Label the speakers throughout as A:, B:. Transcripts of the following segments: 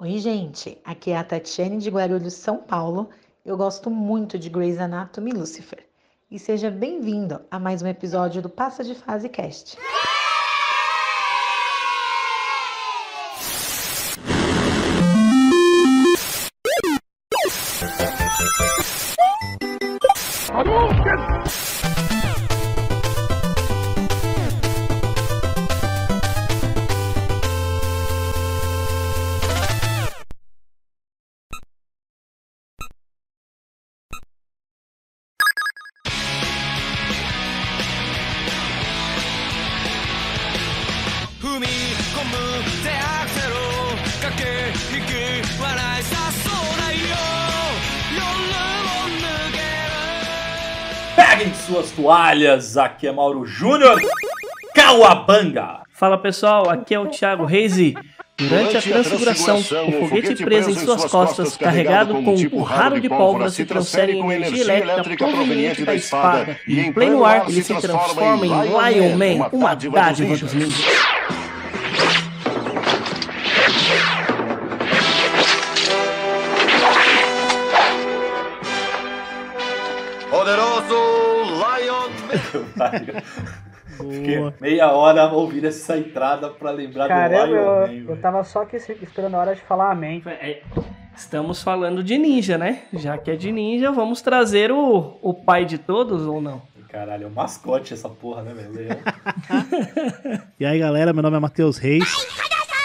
A: Oi, gente. Aqui é a Tatiane de Guarulhos, São Paulo. Eu gosto muito de Grey's Anatomy e Lucifer. E seja bem-vindo a mais um episódio do Passa de Fase Cast.
B: Suas toalhas, aqui é Mauro Júnior, Cauabanga.
C: Fala pessoal, aqui é o Thiago Reis e Durante a transfiguração, o foguete preso em suas costas, carregado com um porrado de pólvora, se transfere em energia elétrica proveniente da espada, e em pleno ar ele se transforma em Lion Man, uma dádiva dos ninjas.
B: Fiquei meia hora ouvindo essa entrada pra lembrar
D: Caramba,
B: do Lion
D: eu,
B: Man.
D: eu tava só aqui esperando a hora de falar amém.
C: É, Estamos falando de ninja, né? Já que é de ninja, vamos trazer o, o pai de todos ou não?
B: Caralho, é um mascote essa porra, né, velho?
E: E aí galera, meu nome é Matheus Reis.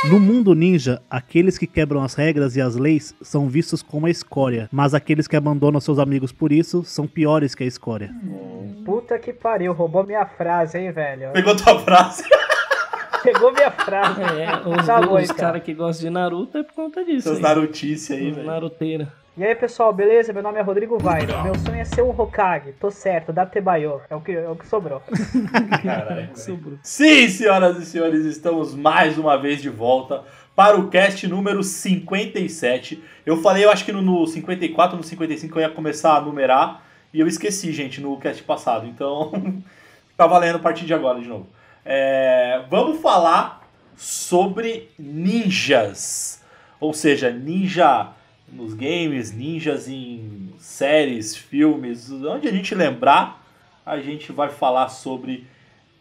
E: No mundo ninja, aqueles que quebram as regras e as leis são vistos como a escória, mas aqueles que abandonam seus amigos por isso são piores que a escória.
D: Puta que pariu, roubou minha frase, hein, velho?
B: Pegou tua frase.
D: Pegou minha frase.
C: É, os,
D: Tá
C: os
D: então.
C: caras que gostam de Naruto é por conta disso.
B: Seus
C: aí.
B: narutice aí,
C: Os
B: velho.
C: Naruteira.
D: E aí, pessoal, beleza? Meu nome é Rodrigo Vairo. Meu sonho é ser um Hokage. Tô certo, da Tebayo. É o que, é o que sobrou.
B: Caralho, velho.
C: Sobrou.
B: Sim, senhoras e senhores, estamos mais uma vez de volta para o cast número 57. Eu falei, eu acho que no, no 54, no 55 eu ia começar a numerar e eu esqueci, gente, no cast passado. Então, tá valendo a partir de agora de novo. É, vamos falar sobre ninjas. Ou seja, ninja nos games, ninjas em séries, filmes, onde a gente lembrar, a gente vai falar sobre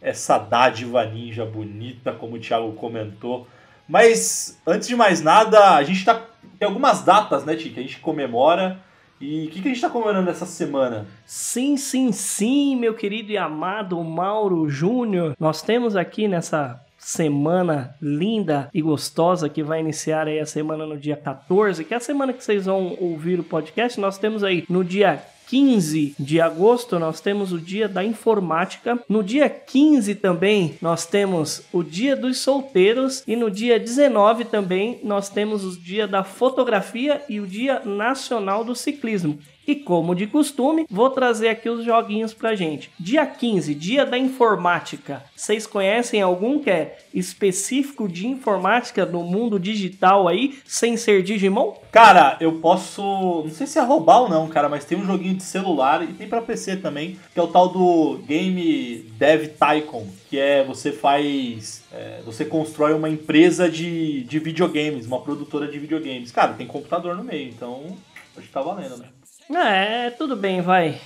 B: essa dádiva ninja bonita, como o Thiago comentou. Mas, antes de mais nada, a gente tá, tem algumas datas, né, Ti, que a gente comemora. E o que, que a gente tá comemorando essa semana?
C: Sim, sim, sim, meu querido e amado Mauro Júnior. Nós temos aqui nessa semana linda e gostosa que vai iniciar aí a semana no dia 14, que é a semana que vocês vão ouvir o podcast. Nós temos aí no dia 15 de agosto nós temos o dia da informática. No dia 15 também nós temos o dia dos solteiros e no dia 19 também nós temos o dia da fotografia e o dia nacional do ciclismo. E como de costume, vou trazer aqui os joguinhos pra gente. Dia 15, dia da informática. Vocês conhecem algum que é específico de informática no mundo digital aí, sem ser Digimon?
B: Cara, eu posso. Não sei se é roubar ou não, cara, mas tem um joguinho de celular e tem pra PC também, que é o tal do Game Dev Tycoon, que é você faz. é, você constrói uma empresa de, de videogames, uma produtora de videogames. Cara, tem computador no meio, então acho que tá valendo, né?
C: É, tudo bem, vai.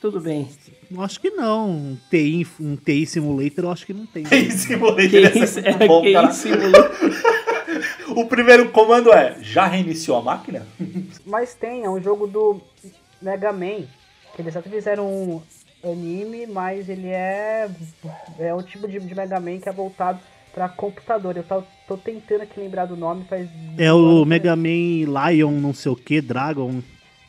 C: Tudo bem.
E: Eu acho que não. Um TI, um TI Simulator eu acho que não tem.
B: Tem simulator,
C: isso,
B: é
C: é,
B: bom,
C: moleque.
B: O primeiro comando é: já reiniciou a máquina?
D: Mas tem, é um jogo do Mega Man. Que eles até fizeram um anime, mas ele é. É um tipo de, de Mega Man que é voltado pra computador. Eu tô, tô tentando aqui lembrar do nome, faz.
E: É o Mega Man Lion, não sei o que, Dragon.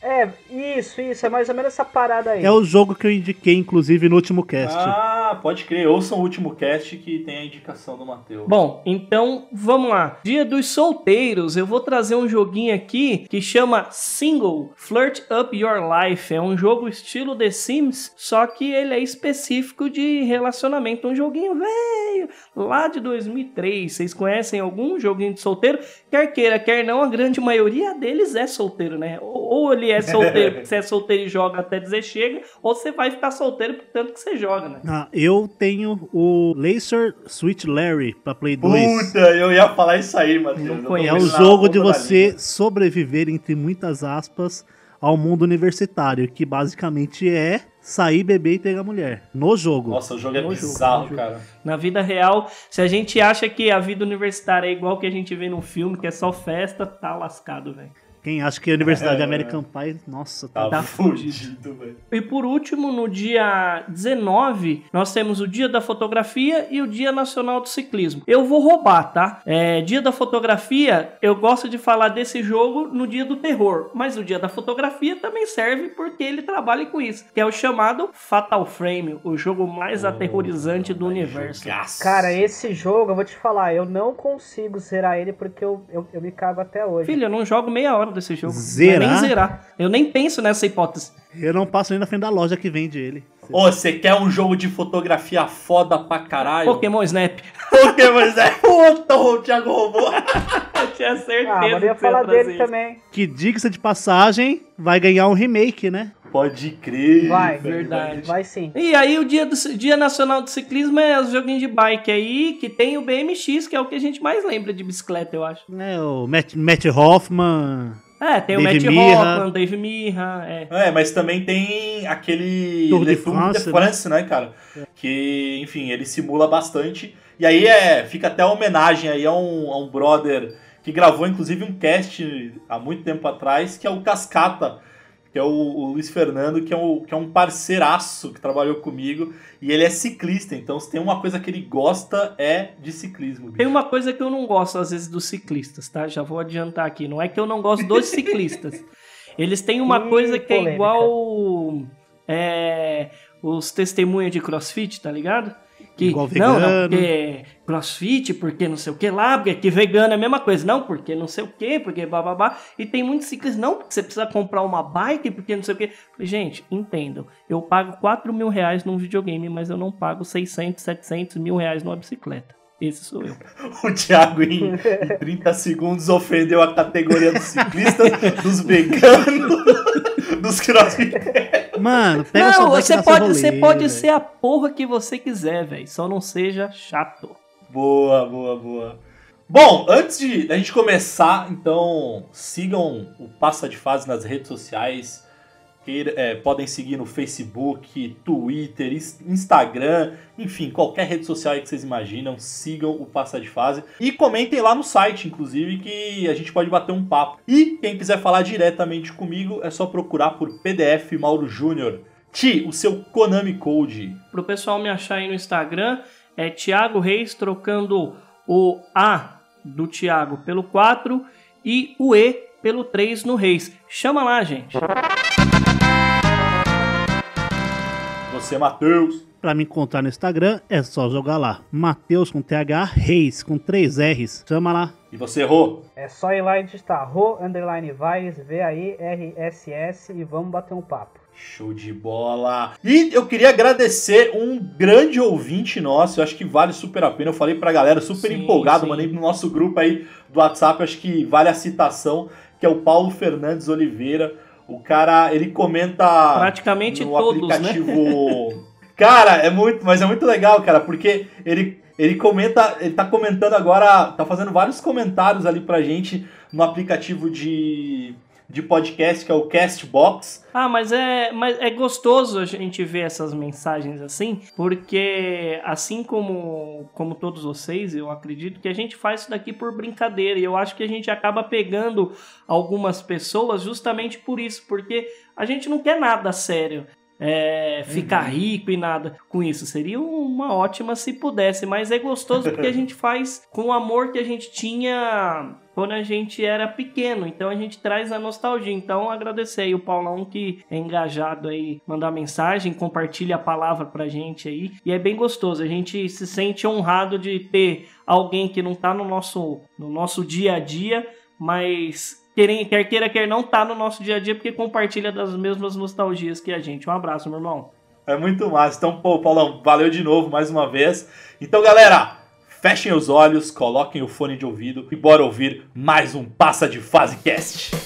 D: É, isso, isso, é mais ou menos essa parada aí.
E: É o jogo que eu indiquei, inclusive, no último cast.
B: Ah, pode crer. Ouçam o último cast que tem a indicação do Matheus.
C: Bom, então vamos lá. Dia dos solteiros, eu vou trazer um joguinho aqui que chama Single Flirt Up Your Life. É um jogo estilo The Sims, só que ele é específico de relacionamento. Um joguinho velho, lá de 2003. Vocês conhecem algum joguinho de solteiro? Quer queira, quer não, a grande maioria deles é solteiro, né? Ou ou ele é solteiro, porque você é solteiro e joga até dizer chega, ou você vai ficar solteiro por tanto que você joga, né?
E: Ah, Eu tenho o Laser Sweet Larry pra Play 2.
B: Puta, eu ia falar isso aí, Matheus.
C: Não conheço.
E: É o jogo de você sobreviver, entre muitas aspas, ao mundo universitário, que basicamente é sair, beber e pegar mulher. No jogo.
B: Nossa, o jogo é
C: No
B: bizarro,
C: jogo.
B: cara.
C: Na vida real, se a gente acha que a vida universitária é igual que a gente vê no filme, que é só festa, tá lascado, velho.
E: Quem acha que a Universidade
B: É.
E: American Pie, nossa, tá.
B: Tá, fudido, velho.
C: E por último, no dia 19, nós temos o Dia da Fotografia e o Dia Nacional do Ciclismo. Eu vou roubar, tá? É, dia da Fotografia, eu gosto de falar desse jogo no Dia do Terror, mas o Dia da Fotografia também serve porque ele trabalha com isso, que é o chamado Fatal Frame, o jogo mais aterrorizante do universo.
B: Jogaço.
D: Cara, esse jogo, eu vou te falar, eu não consigo zerar ele porque eu, eu, eu me cago até hoje.
C: Filho, eu não jogo meia hora desse jogo.
E: Zerar?
C: Não é nem zerar. Eu nem penso nessa hipótese.
E: Eu não passo nem na frente da loja que vende ele.
B: Ô, você quer um jogo de fotografia foda pra caralho?
C: Pokémon Snap.
B: Pokémon é puta, o Thiago roubou.
C: Eu tinha certeza
D: Ah, mas eu ia falar dele
C: isso.
D: também.
E: Que diga-se de passagem, vai ganhar um remake, né?
B: Pode crer.
D: Vai,
C: verdade.
D: Vai sim.
C: E aí o dia, do, dia nacional do ciclismo é os joguinhos de bike aí, que tem o BMX, que é o que a gente mais lembra de bicicleta, eu acho.
E: né o Matt, Matt Hoffman.
C: É, tem o
E: Dave
C: Matt
E: Mirra.
C: Hoffman, o Dave Mirra, é.
B: É, mas também tem aquele
E: Tour de France,
B: de France, né, cara? Que, enfim, ele simula bastante. E aí é, fica até uma homenagem aí a um, a um brother que gravou, inclusive, um cast há muito tempo atrás, que é o Cascata, que é o, o Luiz Fernando, que é, o, que é um parceiraço que trabalhou comigo. E ele é ciclista, então se tem uma coisa que ele gosta é de ciclismo. bicho.
C: Tem uma coisa que eu não gosto, às vezes, dos ciclistas, tá? Já vou adiantar aqui. Não é que eu não gosto dos ciclistas. Eles têm uma
D: Ih,
C: coisa que é
D: polêmica.
C: igual é, os testemunhos de crossfit, tá ligado? Que,
E: Igual
C: não, não,
E: vegano.
C: porque crossfit, porque não sei o que lá, porque que vegano é a mesma coisa. Não, porque não sei o que, porque bababá. E tem muitos ciclistas, não, porque você precisa comprar uma bike, porque não sei o que. Gente, entendam. Eu pago 4 mil reais num videogame, mas eu não pago 600, 700 mil reais numa bicicleta. Esse sou eu.
B: O Thiago, em, em 30 segundos, ofendeu a categoria dos ciclistas, dos veganos, dos crossfit.
E: Mano, pega sua
C: não,
E: bike
C: você pode,
E: rolê,
C: você pode ser a porra que você quiser, velho. Só não seja chato.
B: Boa, boa, boa. Bom, antes de a gente começar, então sigam o Passa de Fase nas redes sociais. Queira- é, podem seguir no Facebook, Twitter, Ins- Instagram, enfim, qualquer rede social que vocês imaginam, sigam o Passa de Fase. E comentem lá no site, inclusive, que a gente pode bater um papo. E quem quiser falar diretamente comigo, é só procurar por PDF Mauro Júnior. Ti, o seu Konami Code.
C: Pro pessoal me achar aí no Instagram, é Thiago Reis trocando o A do Thiago pelo 4 e o E pelo 3 no Reis. Chama lá, gente.
B: Você, Matheus.
E: Pra me encontrar no Instagram, é só jogar lá. Mateus com TH Reis, com 3 R's. Chama lá.
B: E você errou?
D: É só ir lá e digitar Ro, underline Vaz, V-A-I-R-S-S e vamos bater um papo.
B: Show de bola! E eu queria agradecer um grande ouvinte nosso, eu acho que vale super a pena. Eu falei pra galera, super
C: Sim,
B: empolgado,
C: sim.
B: mandei no nosso grupo aí do WhatsApp, acho que vale a citação, que é o Paulo Fernandes Oliveira. O cara, ele comenta
C: Praticamente
B: no
C: todos, né?
B: aplicativo. Cara, é muito, mas é muito legal, cara, porque ele ele comenta, ele tá comentando agora, tá fazendo vários comentários ali pra gente no aplicativo de de podcast que é o Castbox.
C: Ah, mas é, mas é gostoso a gente ver essas mensagens assim, porque assim como, como todos vocês, eu acredito que a gente faz isso daqui por brincadeira. E eu acho que a gente acaba pegando algumas pessoas justamente por isso, porque a gente não quer nada sério. É, ficar rico e nada com isso. Seria uma ótima se pudesse, mas é gostoso porque a gente faz com o amor que a gente tinha quando a gente era pequeno. Então a gente traz a nostalgia. Então agradecer aí o Paulão que é engajado aí, mandar mensagem, compartilha a palavra pra gente aí. E é bem gostoso. A gente se sente honrado de ter alguém que não tá no nosso, no nosso dia a dia, mas quer quer queira, quer não tá no nosso dia a dia porque compartilha das mesmas nostalgias que a gente. Um abraço, meu irmão.
B: É muito massa. Então, pô, Paulão, valeu de novo mais uma vez. Então, galera, fechem os olhos, coloquem o fone de ouvido e bora ouvir mais um Passa de Fase Cast.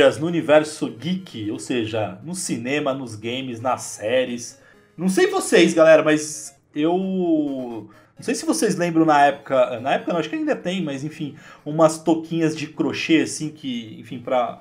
B: Ninjas no universo geek, ou seja, no cinema, nos games, nas séries. Não sei vocês, galera, mas eu não sei se vocês lembram na época, na época não, acho que ainda tem, mas enfim, umas toquinhas de crochê assim que, enfim, pra,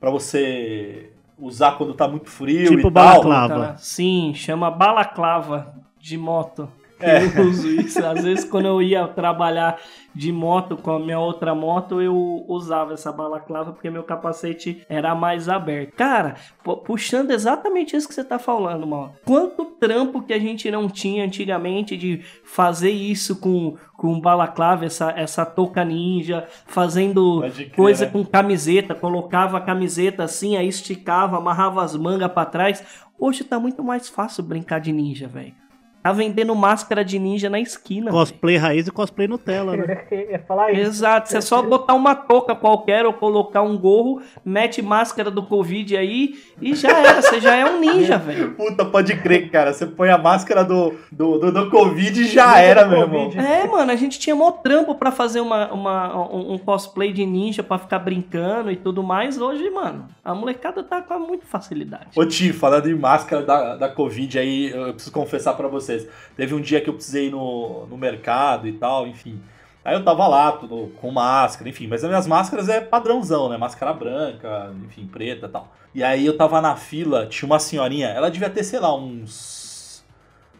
B: pra você usar quando tá muito frio
E: Tipo
B: e tal.
E: balaclava.
C: Tá, sim, chama balaclava de moto.
B: É.
C: Eu uso isso. Às vezes, quando eu ia trabalhar de moto com a minha outra moto, eu usava essa balaclava porque meu capacete era mais aberto. Cara, pu- puxando exatamente isso que você tá falando, mano. Quanto trampo que a gente não tinha antigamente de fazer isso com, com balaclava, essa, essa touca ninja, fazendo
B: crer,
C: coisa
B: né?
C: com camiseta, colocava a camiseta assim, aí esticava, amarrava as mangas pra trás. Hoje tá muito mais fácil brincar de ninja, velho. Tá vendendo máscara de ninja na esquina.
E: Cosplay raiz e cosplay Nutella, né?
D: Ia falar isso.
C: Exato, você é só botar uma touca qualquer ou colocar um gorro, mete máscara do Covid aí e já era, você já é um ninja, velho.
B: Puta, pode crer, cara. Você põe a máscara do, do, do, do Covid e já era, meu irmão.
C: É, mano, a gente tinha mó trampo pra fazer uma, uma- um, um cosplay de ninja pra ficar brincando e tudo mais. Hoje, mano, a molecada tá com muita facilidade.
B: Ô Ti, falando em máscara da, da Covid aí, eu preciso confessar pra Teve um dia que eu precisei ir no, no mercado e tal, enfim. Aí eu tava lá, tudo com máscara, enfim. Mas as minhas máscaras é padrãozão, né? Máscara branca, enfim, preta e tal. E aí eu tava na fila, tinha uma senhorinha, ela devia ter, sei lá, uns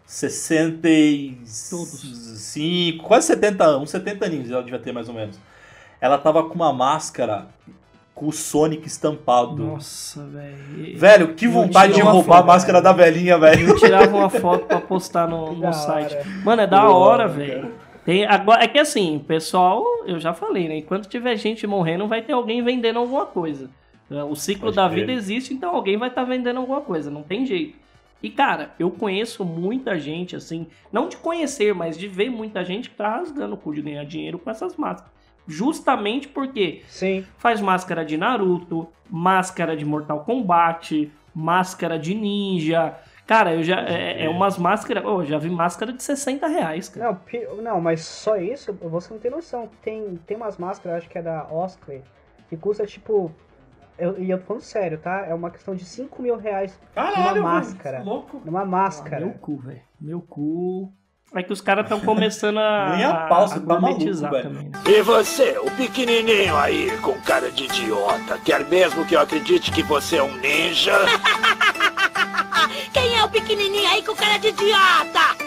B: 65, quase 70 anos, uns 70 aninhos ela devia ter mais ou menos. Ela tava com uma máscara com o Sonic estampado.
C: Nossa, velho.
B: Velho, que vontade de roubar a
C: foto.
B: máscara da velhinha, velho.
C: Eu tirava uma foto pra postar no, no site. Mano, é da
B: Boa,
C: hora, velho. Tem, agora, é que assim, pessoal, eu já falei, né? Enquanto tiver gente morrendo, vai ter alguém vendendo alguma coisa. O ciclo
B: Pode
C: da
B: crer.
C: vida existe, então alguém vai estar vendendo alguma coisa, não tem jeito. E cara, eu conheço muita gente, assim, não de conhecer, mas de ver muita gente que tá rasgando o cu de ganhar dinheiro com essas máscaras. Justamente porque
D: Sim.
C: faz máscara de Naruto, máscara de Mortal Kombat, máscara de ninja. Cara, eu já. É, é umas máscaras. Oh, já vi máscara de 60 reais, cara.
D: Não, pi- não, mas só isso, você não tem noção. Tem, tem umas máscaras, acho que é da Osclay, que custa tipo. eu- E eu, tô falando sério, tá? É uma questão de 5 mil reais
B: Caralho,
D: Uma
B: velho,
D: máscara.
B: Louco.
D: numa máscara.
C: Meu cu, velho. Meu cu. É que os caras estão começando a,
B: Nem a pau, você
C: a
B: tá maluco,
C: também. né?
F: E você, o pequenininho aí, com cara de idiota, quer mesmo que eu acredite que você é um ninja?
G: Quem é o pequenininho aí com cara de idiota?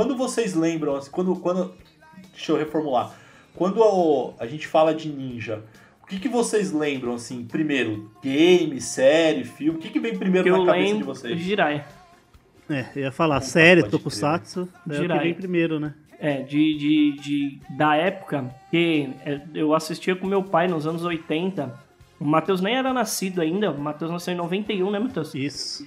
B: Quando vocês lembram, assim, quando, quando, deixa eu reformular, quando o- a gente fala de ninja, o que que vocês lembram, assim, primeiro, game, série, filme, o que que vem primeiro
C: Que
B: na
C: eu
B: cabeça de
C: lembro.
B: vocês?
C: Jiraiya.
E: É, eu ia falar, série, Tokusatsu, é o que vem primeiro, né?
C: É, de, de, de- da época que é, eu assistia com meu pai nos anos 80. O Matheus nem era nascido ainda, o Matheus nasceu em 91, né, Matheus?
E: Isso.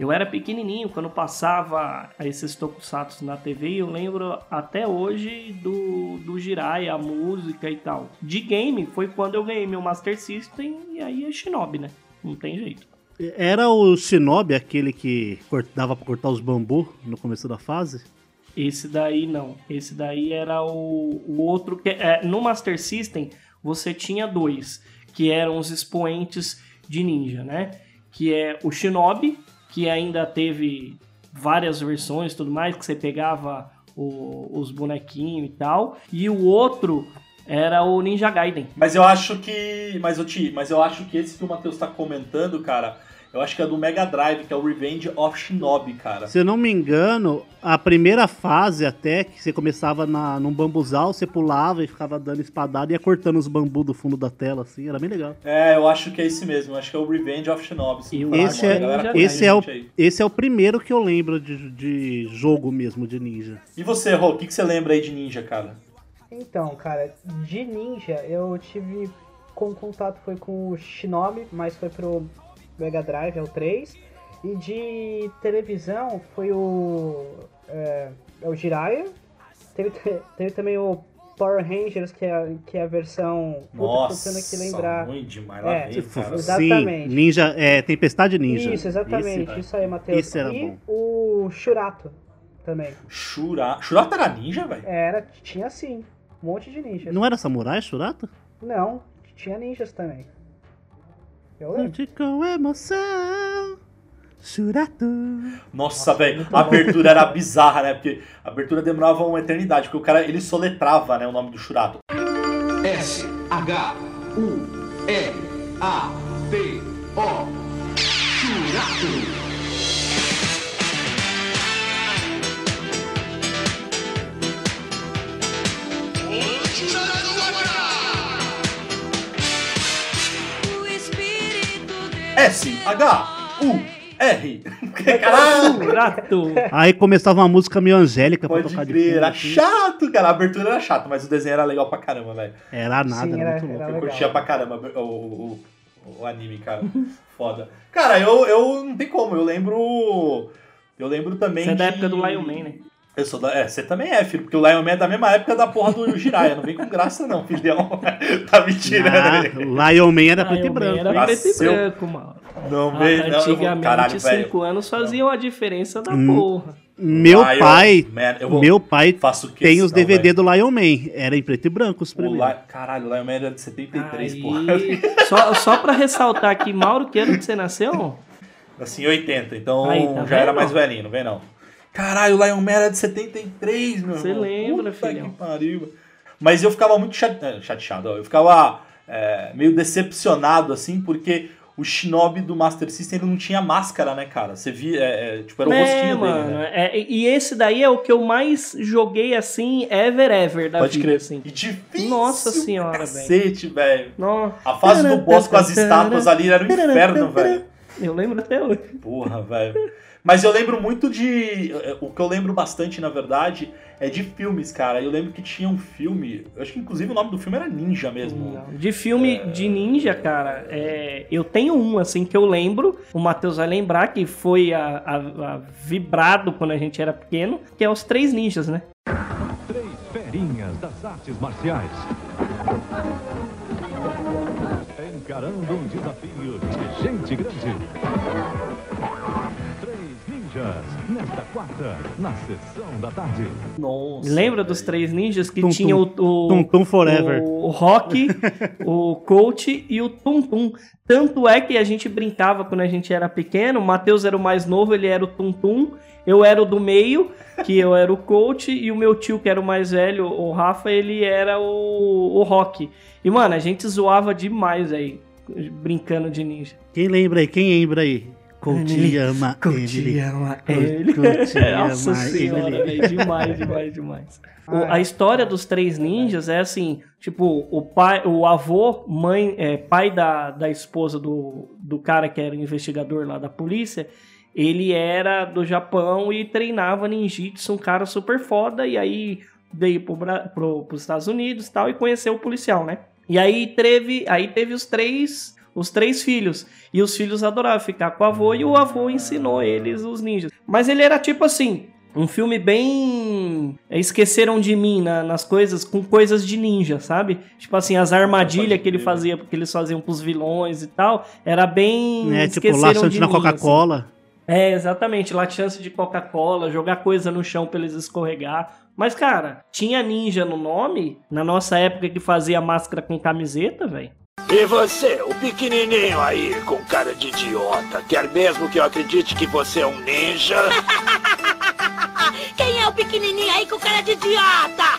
C: Eu era pequenininho quando passava esses tokusatsu na TV e eu lembro até hoje do, do Jiraiya, a música e tal. De game foi quando eu ganhei meu Master System e aí é Shinobi, né? Não tem jeito.
E: Era o Shinobi, aquele que dava pra cortar os bambu no começo da fase?
C: Esse daí não. Esse daí era o, o outro que é, no Master System você tinha dois que eram os expoentes de ninja, né? Que é o Shinobi, que ainda teve várias versões, tudo mais, que você pegava o- os bonequinhos e tal. E o outro era o Ninja Gaiden.
B: Mas eu acho que, mas, ô, Ti, mas eu acho que esse que o Matheus tá comentando, cara, Eu acho que é do Mega Drive, que é o Revenge of Shinobi, cara.
E: Se eu não me engano, a primeira fase até, que você começava na, num bambuzal, você pulava e ficava dando espadada e ia cortando os bambus do fundo da tela, assim, era bem legal.
B: É, eu acho que é esse mesmo. Eu acho que é o Revenge of Shinobi.
C: Eu
B: falar
E: Esse é,
B: galera,
E: esse, é o,
B: aí.
E: esse é o primeiro que eu lembro de, de jogo mesmo, de ninja.
B: E você, Rô, o que, que você lembra aí de ninja, cara?
D: Então, cara, de ninja eu tive com contato foi com o Shinobi, mas foi pro Mega Drive, é o 3. E de televisão foi o. É, é o Jiraiya. Teve, teve também o Power Rangers, que é, que é a versão. Puta,
B: Nossa,
D: tentando aqui lembrar.
B: ruim demais. Lá
D: É,
B: vem, cara.
D: Exatamente.
E: Sim, ninja, é, Tempestade Ninja.
D: Isso, exatamente.
E: Esse-
D: isso aí, Matheus.
E: esse era
D: e
E: bom.
D: o Shurato também.
B: Shura... Shurata era ninja, velho?
D: Era, tinha sim. Um monte de ninjas.
E: Não era samurai, Shurata?
D: Não, tinha ninjas também. Eu lembro.
E: Lute com emoção, Shurato.
B: Nossa, velho, a abertura era bizarra, né? Porque a abertura demorava uma eternidade, porque o cara, ele soletrava, né, o nome do Shurato.
H: S H U R A T O Churato.
B: S-H-U-R. Caralho!
E: Aí começava uma música meio angélica pra
B: Pode
E: tocar de
B: crer,
E: fundo.
B: era
E: assim.
B: chato, cara. A abertura era chata, mas o desenho era legal pra caramba, velho.
E: Era nada,
D: Sim,
E: era,
D: era-
E: muito louco.
D: era
B: Eu curtia pra caramba o, o, o- o anime, cara. Foda. Cara, eu, eu não tem como, eu lembro. Eu lembro também.
C: Você é da
B: de-
C: época do Lion Man, né?
B: Eu sou da. É, você também é, filho, porque o Lion Man é da mesma época da porra do Jiraiya. Não vem com graça, não, filhão. tá me tirando
E: Ah. Lion Man era preto e branco.
C: Era
E: hein?
C: preto e branco, mano.
B: Não vem, não. vou-
C: Antigamente,
B: Caralho, velho.
C: cinco anos faziam a diferença da
E: Hum.
C: porra.
E: Meu
B: Lion
E: pai,
B: Man, eu vou-
E: meu pai
B: faço
E: tem os DVD
B: velho.
E: do Lion Man. Era em preto e branco os
B: O
E: primeiros.
B: Li... Caralho, o Lion Man era de 73,
C: Aí,
B: porra.
C: só, só pra ressaltar aqui, Mauro, que ano que você nasceu?
B: Assim, 80, então
C: Aí, tá
B: já era
C: vendo?
B: mais velhinho, não vem não. Caralho, o Lion Man era de 73, meu
C: Você
B: irmão.
C: lembra,
B: Puta
C: filhão.
B: que pariu. Mas eu ficava muito é, chateado, ó. eu ficava é, meio decepcionado, assim, porque o Shinobi do Master System ele não tinha máscara, né, cara? Você via, é, é, tipo, era o
C: É,
B: rostinho
C: mano.
B: dele, né?
C: é, e esse daí é o que eu mais joguei assim, ever, ever da
B: Pode
C: vida,
B: crer.
C: assim.
B: E difícil,
C: Nossa senhora,
B: cacete, velho.
C: Não,
B: A fase do boss com as estátuas ali era um inferno, velho.
C: Eu lembro até hoje.
B: Porra, velho. Mas eu lembro muito de. O que eu lembro bastante, na verdade, é de filmes, cara. Eu lembro que tinha um filme. Eu acho que inclusive o nome do filme era Ninja mesmo.
C: Não. De filme de ninja, cara, é, eu tenho um, assim, que eu lembro. O Matheus vai lembrar que foi a, a- a vibrado quando a gente era pequeno, que é os Três Ninjas, né?
I: Três ferinhas das artes marciais. Encarando um desafio de gente grande. Três ninjas, nesta quarta, na sessão da tarde.
B: Nossa.
C: Lembra dos. Três Ninjas que
E: Tum,
C: tinha o, o,
E: Tum Tum Forever.
C: o Rock, o Coach e o Tum Tum. Tanto é que a gente brincava quando a gente era pequeno. O Matheus era o mais novo, ele era o Tum Tum. Eu era o do meio, que eu era o Coach. E o meu tio, que era o mais velho, o Rafa, ele era o, o Rock. E, mano, a gente zoava demais aí, brincando de ninja.
E: Quem lembra aí? Quem lembra aí? Coach ama Emily.
C: ama
E: ele.
C: Nossa
E: ama
C: senhora, velho, demais, demais, demais. O-
D: Ah,
C: a história dos três ninjas é assim, tipo, o pai, o avô, mãe, é, pai da, da esposa do, do cara que era o investigador lá da polícia, ele era do Japão e treinava ninjitsu, um cara super foda, e aí veio pro, pro, pros Estados Unidos e tal, e conheceu o policial, né? E aí teve, aí teve os três, os três filhos. E os filhos adoravam ficar com o avô e o avô ensinou eles os ninjas. Mas ele era tipo assim, um filme bem. é, Esqueceram de mim na- nas coisas, com coisas de ninja, sabe? Tipo assim, as armadilhas que ele
B: crer.
C: fazia, porque eles faziam pros vilões e tal, era bem.
E: É, tipo,
C: de
E: na
C: mim, assim. É, exatamente. Lá chance de Coca-Cola, jogar coisa no chão pra eles escorregar. Mas, cara, tinha ninja no nome, na nossa época que fazia máscara com camiseta, velho.
F: E você, o pequenininho aí, com cara de idiota, quer mesmo que eu acredite que você é um ninja?
G: Quem é o pequenininho aí com cara de idiota?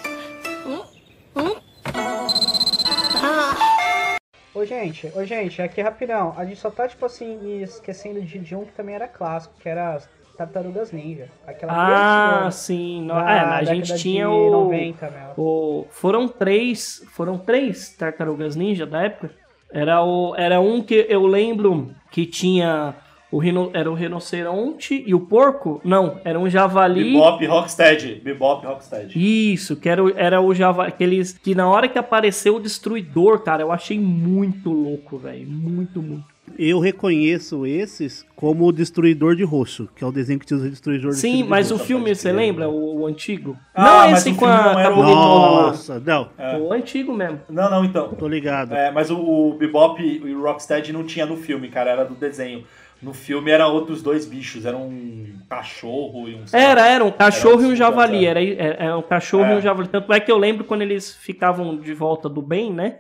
D: Ô gente, ô, gente, aqui rapidão. A gente só tá, tipo assim, esquecendo de, de um que também era clássico, que era as Tartarugas Ninja. Aquela
C: Ah, sim. No...
D: da
C: É, a gente tinha o...
D: 90, meu.
C: o. Foram três. Foram três tartarugas ninja da época. Era, o, era um que eu lembro que tinha. O rino, era o rinoceronte e o porco? Não, era um javali.
B: Bebop Rocksteady. Bebop Rocksteady.
C: Isso, que era, o- era o Java, aqueles que na hora que apareceu o destruidor, cara, eu achei muito louco, velho, muito, muito.
E: Eu reconheço esses como o Destruidor de Roxo, que é o desenho que tinha o Destruidor de
C: Sim, mas o
B: Roxo,
C: filme,
B: pode
C: você lembra? O, o antigo?
B: Ah,
C: não
B: mas
C: esse
B: o
C: com
B: filme
C: a,
B: não o-.
E: Nossa, não,
B: É.
C: O antigo mesmo.
B: Não, não, então.
E: tô ligado.
B: É, mas o, o Bebop e o Rocksteady não tinha no filme, cara, era do desenho. No filme era outros dois bichos, era um cachorro e um...
C: Era, era um cachorro
B: Era
C: e um
B: um
C: javali.
B: super-
C: Era, era, era um cachorro
B: É.
C: e um javali. Tanto é que eu lembro quando eles ficavam de volta do bem, né?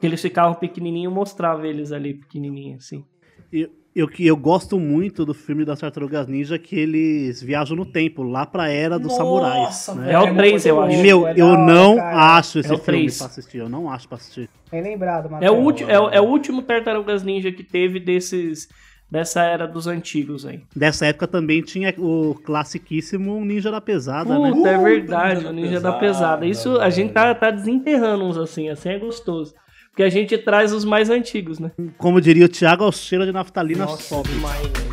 C: Que eles ficavam pequenininhos, mostrava eles ali pequenininhos, assim.
E: Eu, eu, eu gosto muito do filme das Tartarugas Ninja, que eles viajam no tempo, lá pra era dos samurais.
B: Nossa,
E: né?
B: velho.
C: É o 3, eu acho.
E: Meu,
D: É
E: eu não
D: cara.
E: acho esse
C: É
E: filme
C: três.
E: pra assistir. Eu não acho pra assistir.
D: Bem lembrado,
C: É
D: Matheus.
C: o, é, o- é o último Tartarugas Ninja que teve desses dessa era dos antigos aí.
E: Dessa época também tinha o classiquíssimo Ninja da Pesada, né?
C: Puta, é verdade, o
B: da
C: Ninja da
B: Pesada,
C: Pesada. Isso a gente tá,
B: velho.
C: tá desenterrando uns assim, assim é gostoso. Porque a gente traz os mais antigos, né?
E: Como diria o Thiago, ao cheiro de naftalina sobe.
C: demais, velho.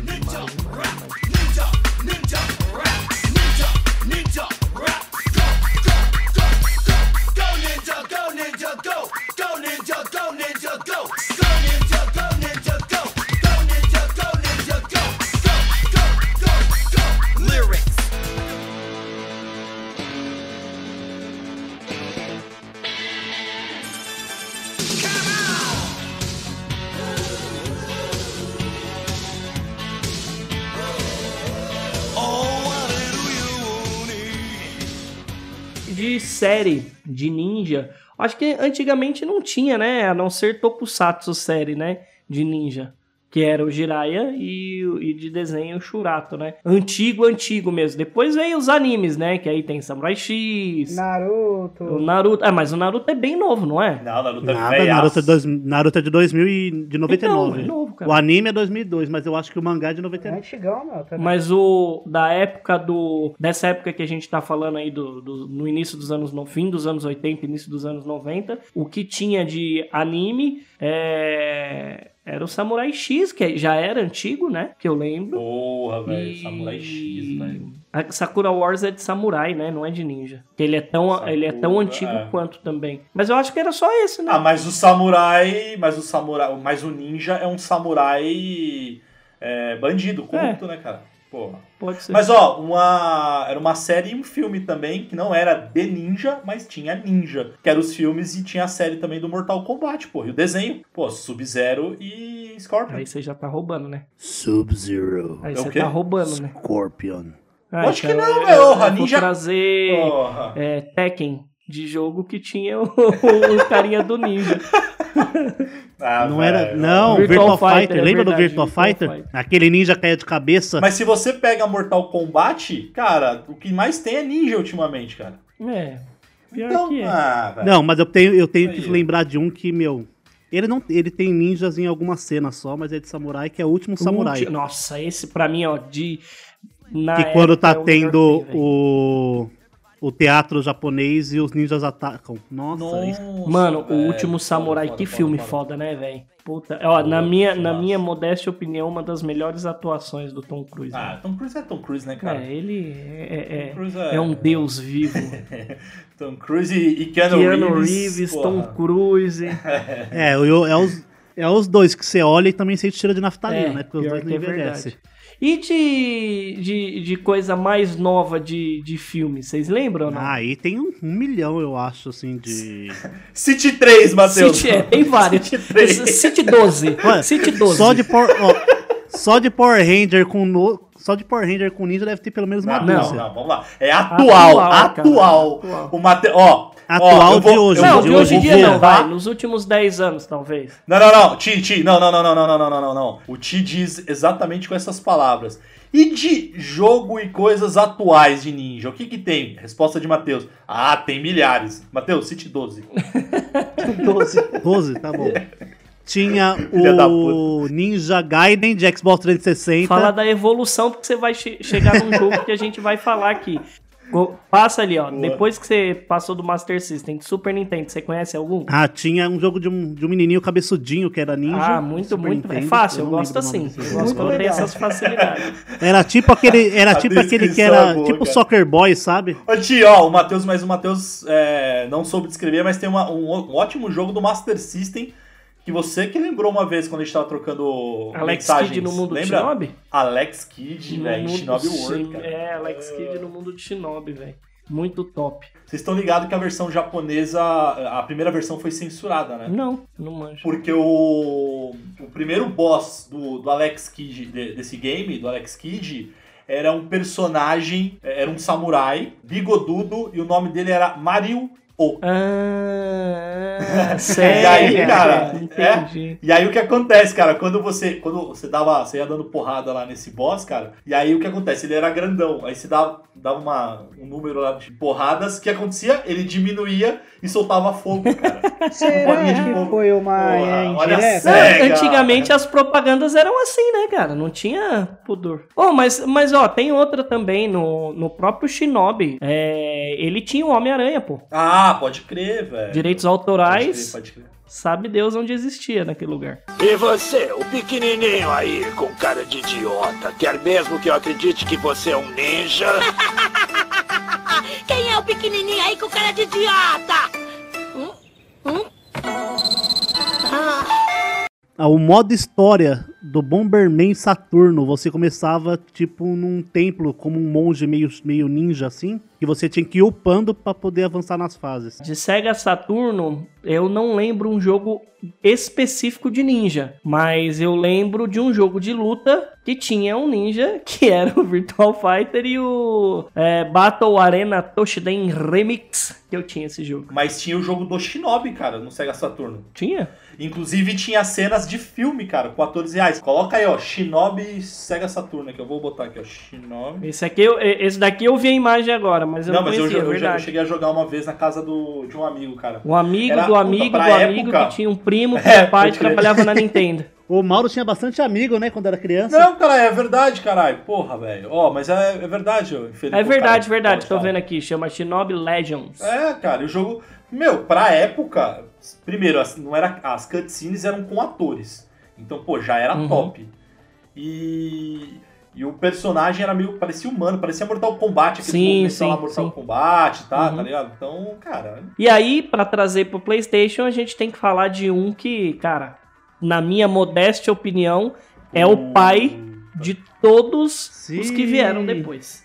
C: Série de ninja, acho que antigamente não tinha, né? A não ser Tokusatsu série, né? De ninja. Que era o Jiraiya e, e de desenho o Shurato, né? Antigo, antigo mesmo. Depois veio os animes, né? Que aí tem Samurai X,
D: Naruto.
C: o Naruto. Ah, mas o Naruto é bem novo, não é?
B: Não, Naruto é
E: Nada. Naruto é, dois, Naruto é de 2000 e de 99.
C: Então, é novo, cara.
E: o anime é 2002, mas eu acho que o mangá é de
D: É
E: 99.
D: antigão, meu. Também.
C: Mas o da época do. Dessa época que a gente tá falando aí do, do- no início dos anos. No fim dos anos 80, início dos anos 90, o que tinha de anime é, era o Samurai X, que já era antigo, né? Que eu lembro.
B: Porra, velho,
C: E-
B: Samurai X, velho.
C: A Sakura Wars é de samurai, né? Não é de ninja. Ele é tão,
B: Sakura,
C: ele é tão antigo
B: é.
C: quanto também. Mas eu acho que era só esse, né?
B: Ah, mas o samurai. Mas o samurai. Mas o ninja é um samurai é, bandido, corrupto, né, cara? Porra.
C: Pode ser.
B: Mas ó, uma. Era uma série e um filme também, que não era de ninja, mas tinha ninja. Que eram os filmes e tinha a série também do Mortal Kombat, pô. E o desenho, pô, Sub-Zero e Scorpion.
C: Aí você já tá roubando, né?
E: Sub-Zero.
C: Aí
B: É
C: você tá roubando, né?
E: Scorpion.
C: Ah,
B: Acho que
C: então
B: não,
C: eu-
B: velho.
C: eu
B: Porra,
C: vou
B: ninja-
C: trazer
B: Porra.
C: é, Tekken de jogo que tinha o, o carinha do ninja.
B: Ah,
E: Não
B: velho,
E: era. Não,
C: Virtual
E: Virtual,
C: Fighter,
E: Fighter.
C: é
E: Lembra do
C: verdade,
E: Virtual,
C: Virtual
E: Fighter?
C: Fighter.
E: Aquele ninja caia de cabeça.
B: Mas se você pega Mortal Kombat, cara, o que mais tem é ninja ultimamente, cara.
C: É. Pior
B: Então,
C: que é.
B: ah.
E: Não, mas eu tenho, eu tenho
B: Aí,
E: que lembrar de um que, meu. Ele não, ele tem ninjas em alguma cena só, mas é de samurai, que é o último samurai.
C: Ulti- Nossa, esse pra mim, ó, de. Na
E: que quando tá
C: é
E: tendo o, o teatro japonês e os ninjas atacam. Nossa, isso-
B: Nossa,
C: Mano,
B: velho.
C: o último samurai,
B: Foda,
C: que
B: foda,
C: filme
B: foda.
C: foda, né, velho? Puta, ó, na minha, na
B: massa.
C: minha modesta opinião, uma das melhores atuações do Tom Cruise.
B: Ah,
C: né?
B: Tom Cruise é Tom Cruise, né, cara?
C: É, ele é,
B: Tom Cruise
C: é, é um deus vivo.
B: Tom Cruise e, e Keanu,
C: Keanu
B: Reeves.
C: Reeves. Tom Cruise.
E: É, eu- é, os, é os dois que você olha e também sente cheiro de naftalina,
C: É,
E: né? Porque os dois não
C: que é
E: envelhecem.
C: verdade. E de, de, de coisa mais nova de, de filme, vocês lembram ou não?
E: Ah, aí tem um, um milhão, eu acho, assim, de.
B: City 3, Matheus.
C: City, é, tem vários.
B: City 3.
C: City 12.
E: Ué,
C: City 12.
E: Só de, Power, ó, só de Power Ranger com no, só de Power Ranger com ninja deve ter pelo menos uma
B: Não,
E: dúzia.
B: não, não, vamos lá. É atual,
C: Atual,
B: atual.
C: Atual.
B: O Mate... Ó,
E: Atual
B: ó, vou-
E: de hoje,
C: Não, de hoje em dia não, vai. Nos últimos 10 anos, talvez.
B: Não, não, não, Ti, Ti, não, não, não, não, não, não, não, não, não, não. O Ti diz exatamente com essas palavras. E de jogo e coisas atuais de ninja, o que que tem? Resposta de Matheus. Ah, tem milhares. Matheus, cite 12.
D: 12.
E: 12, tá bom. Tinha o Ninja Gaiden de Xbox 360.
C: Fala da evolução, porque você vai che- chegar num jogo que a gente vai falar aqui. Go- Passa ali, ó.
B: Boa.
C: Depois que você passou do Master System, de Super Nintendo, você conhece algum?
E: Ah, tinha um jogo de um, de um menininho cabeçudinho que era ninja.
C: Ah, muito,
E: Super
C: muito. É
E: Nintendo.
C: fácil, eu,
E: não
C: gosto assim. Eu gosto quando tem essas facilidades.
E: Era tipo aquele, era
B: A
E: tipo aquele que era
B: é boa,
E: tipo
B: cara.
E: Soccer Boy, sabe?
B: Ô, tio, ó, o Matheus, mas o Matheus é, não soube descrever, mas tem uma- um, um ótimo jogo do Master System que você que lembrou uma vez quando a gente tava trocando
C: Alex
B: mensagens.
C: Kidd no mundo de
B: lembra?
C: Shinobi?
B: Alex Kidd,
C: No
B: velho, Shinobi
C: de
B: World, cara.
C: É, Alex Kidd no mundo de Shinobi, velho. Muito top.
B: Vocês estão ligados que a versão japonesa, a primeira versão foi censurada, né?
C: Não, não manjo.
B: Porque o, o primeiro boss do, do Alex Kidd, de- desse game, do Alex Kidd, era um personagem, era um samurai, bigodudo, e o nome dele era Mario O.
C: Ah,
B: E
C: sério?
B: aí, cara,
C: Entendi.
B: E aí o que acontece, cara, quando você quando você dava, você ia dando porrada lá nesse boss, cara, e aí o que acontece? Ele era grandão, aí você dava, dava uma, um número lá de porradas, o que acontecia? Ele diminuía e soltava fogo, cara.
D: Será que
B: fogo.
D: foi uma
B: Porra,
D: é,
B: olha. Cega.
C: Antigamente as propagandas eram assim, né, cara? Não tinha pudor. Oh, mas, mas ó, tem outra também no, no próprio Shinobi. É, ele tinha o Homem-Aranha, pô.
B: Ah, pode crer, velho.
C: Direitos
B: Pode
C: autorais,
B: crer, pode crer.
C: sabe Deus onde existia naquele lugar.
F: E você, o pequenininho aí, com cara de idiota, quer mesmo que eu acredite que você é um ninja?
G: Quem é o pequenininho aí com cara de idiota? Hum? Hum? Ah,
E: Ah, o modo história do Bomberman Saturno, você começava tipo num templo como um monge meio, meio ninja assim, que você tinha que ir upando pra poder avançar nas fases.
C: De Sega Saturno, eu não lembro um jogo específico de ninja, mas eu lembro de um jogo de luta que tinha um ninja, que era o Virtual Fighter e o é, Battle Arena Toshiden Remix, que eu tinha esse jogo.
B: Mas tinha o jogo do Shinobi, cara, no Sega Saturno.
C: Tinha?
B: Inclusive tinha cenas de filme, cara, com atores reais. Coloca aí, ó, Shinobi Sega Saturno, que eu vou botar aqui, ó, Shinobi.
C: Esse, aqui, esse daqui eu vi a imagem agora, mas eu
B: não,
C: não,
B: mas eu,
C: conhecia,
B: jo- eu, já- eu cheguei a jogar uma vez na casa do, de um amigo, cara.
C: Um amigo
B: Era-
C: do
B: puta,
C: amigo do
B: pra
C: amigo
B: época-
C: que tinha um primo que
B: É,
C: pai trabalhava na Nintendo.
E: O Mauro tinha bastante amigo, né, quando era criança.
B: Não, cara, é verdade, caralho. Porra, velho. Ó, mas é, é verdade, ó, infeliz-
C: É verdade,
B: cara,
C: verdade, tô
B: falar.
C: vendo aqui, chama Shinobi Legends.
B: É, cara, o jogo. Meu, pra época, primeiro, as, não era, as cutscenes eram com atores. Então, pô, já era
C: Uhum.
B: top. E. E o personagem era meio. parecia humano, parecia Mortal Kombat, aquele
C: Sim, sim,
B: lá Mortal
C: sim.
B: Kombat, tá?
C: Uhum.
B: Tá ligado? Então, cara.
C: E aí, pra trazer pro PlayStation, a gente tem que falar de um que, cara, na minha modesta opinião, é o pai de todos os que vieram depois.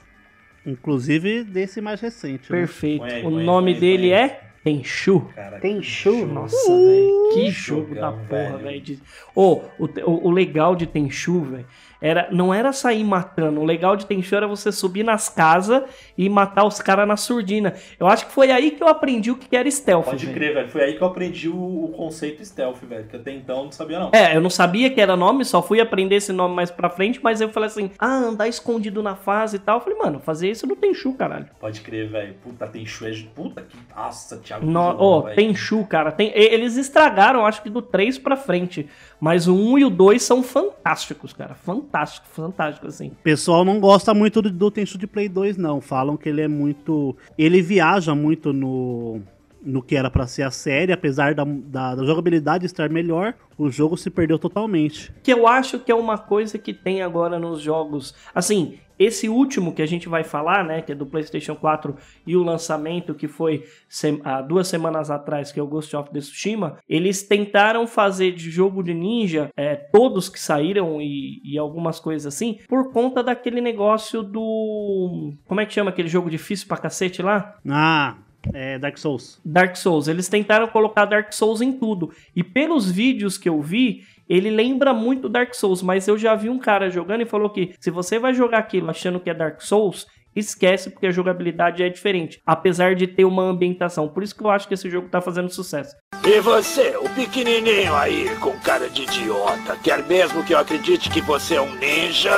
E: Inclusive desse mais recente. né?
C: Perfeito.
B: Põe aí,
C: o
B: aí,
C: nome
B: aí,
C: dele é Tenchu.
B: Cara,
D: show?
C: Nossa, velho. Que jogo
B: jogão,
C: da porra,
B: velho.
C: velho. de- Ô, o, o, o legal de Tenchu, velho, era, não era sair matando. O legal de Tenchu era você subir nas casas e matar os caras na surdina. Eu acho que foi aí que eu aprendi o que era stealth,
B: Pode crer, velho. Foi aí que eu aprendi o, o conceito stealth, velho. Que até então eu não sabia, não.
C: É, eu não sabia que era nome, só fui aprender esse nome mais pra frente, mas eu falei assim, ah, andar escondido na fase e tal. Eu falei, mano, fazer isso no Tenchu, caralho.
B: Pode crer, velho. Puta, tem Shred. Puta que. Nossa, Thiago.
C: No,
B: que jogão,
C: oh. Tenchu, cara. Tem, eles estragaram, acho que do 3 pra frente. Mas o 1 e o 2 são fantásticos, cara. Fantástico, fantástico, assim.
E: O pessoal não gosta muito do, do Tenchu de Play 2, não. Falam que ele é muito. Ele viaja muito no. No que era pra ser a série, apesar da, da, da jogabilidade estar melhor, o jogo se perdeu totalmente.
C: Que eu acho que é uma coisa que tem agora nos jogos. Assim, esse último que a gente vai falar, né? Que é do PlayStation 4 e o lançamento que foi sem- há duas semanas atrás, que é o Ghost of Tsushima. Eles tentaram fazer de jogo de ninja, é, todos que saíram e, e algumas coisas assim, por conta daquele negócio do. Como é que chama aquele jogo difícil pra cacete lá?
E: Ah, é Dark Souls.
C: Dark Souls. Eles tentaram colocar Dark Souls em tudo. E pelos vídeos que eu vi, ele lembra muito Dark Souls, mas eu já vi um cara jogando e falou que se você vai jogar aquilo achando que é Dark Souls, esquece porque a jogabilidade é diferente, apesar de ter uma ambientação. Por isso que eu acho que esse jogo tá fazendo sucesso.
F: E você, o pequenininho aí, com cara de idiota, quer mesmo que eu acredite que você é um ninja?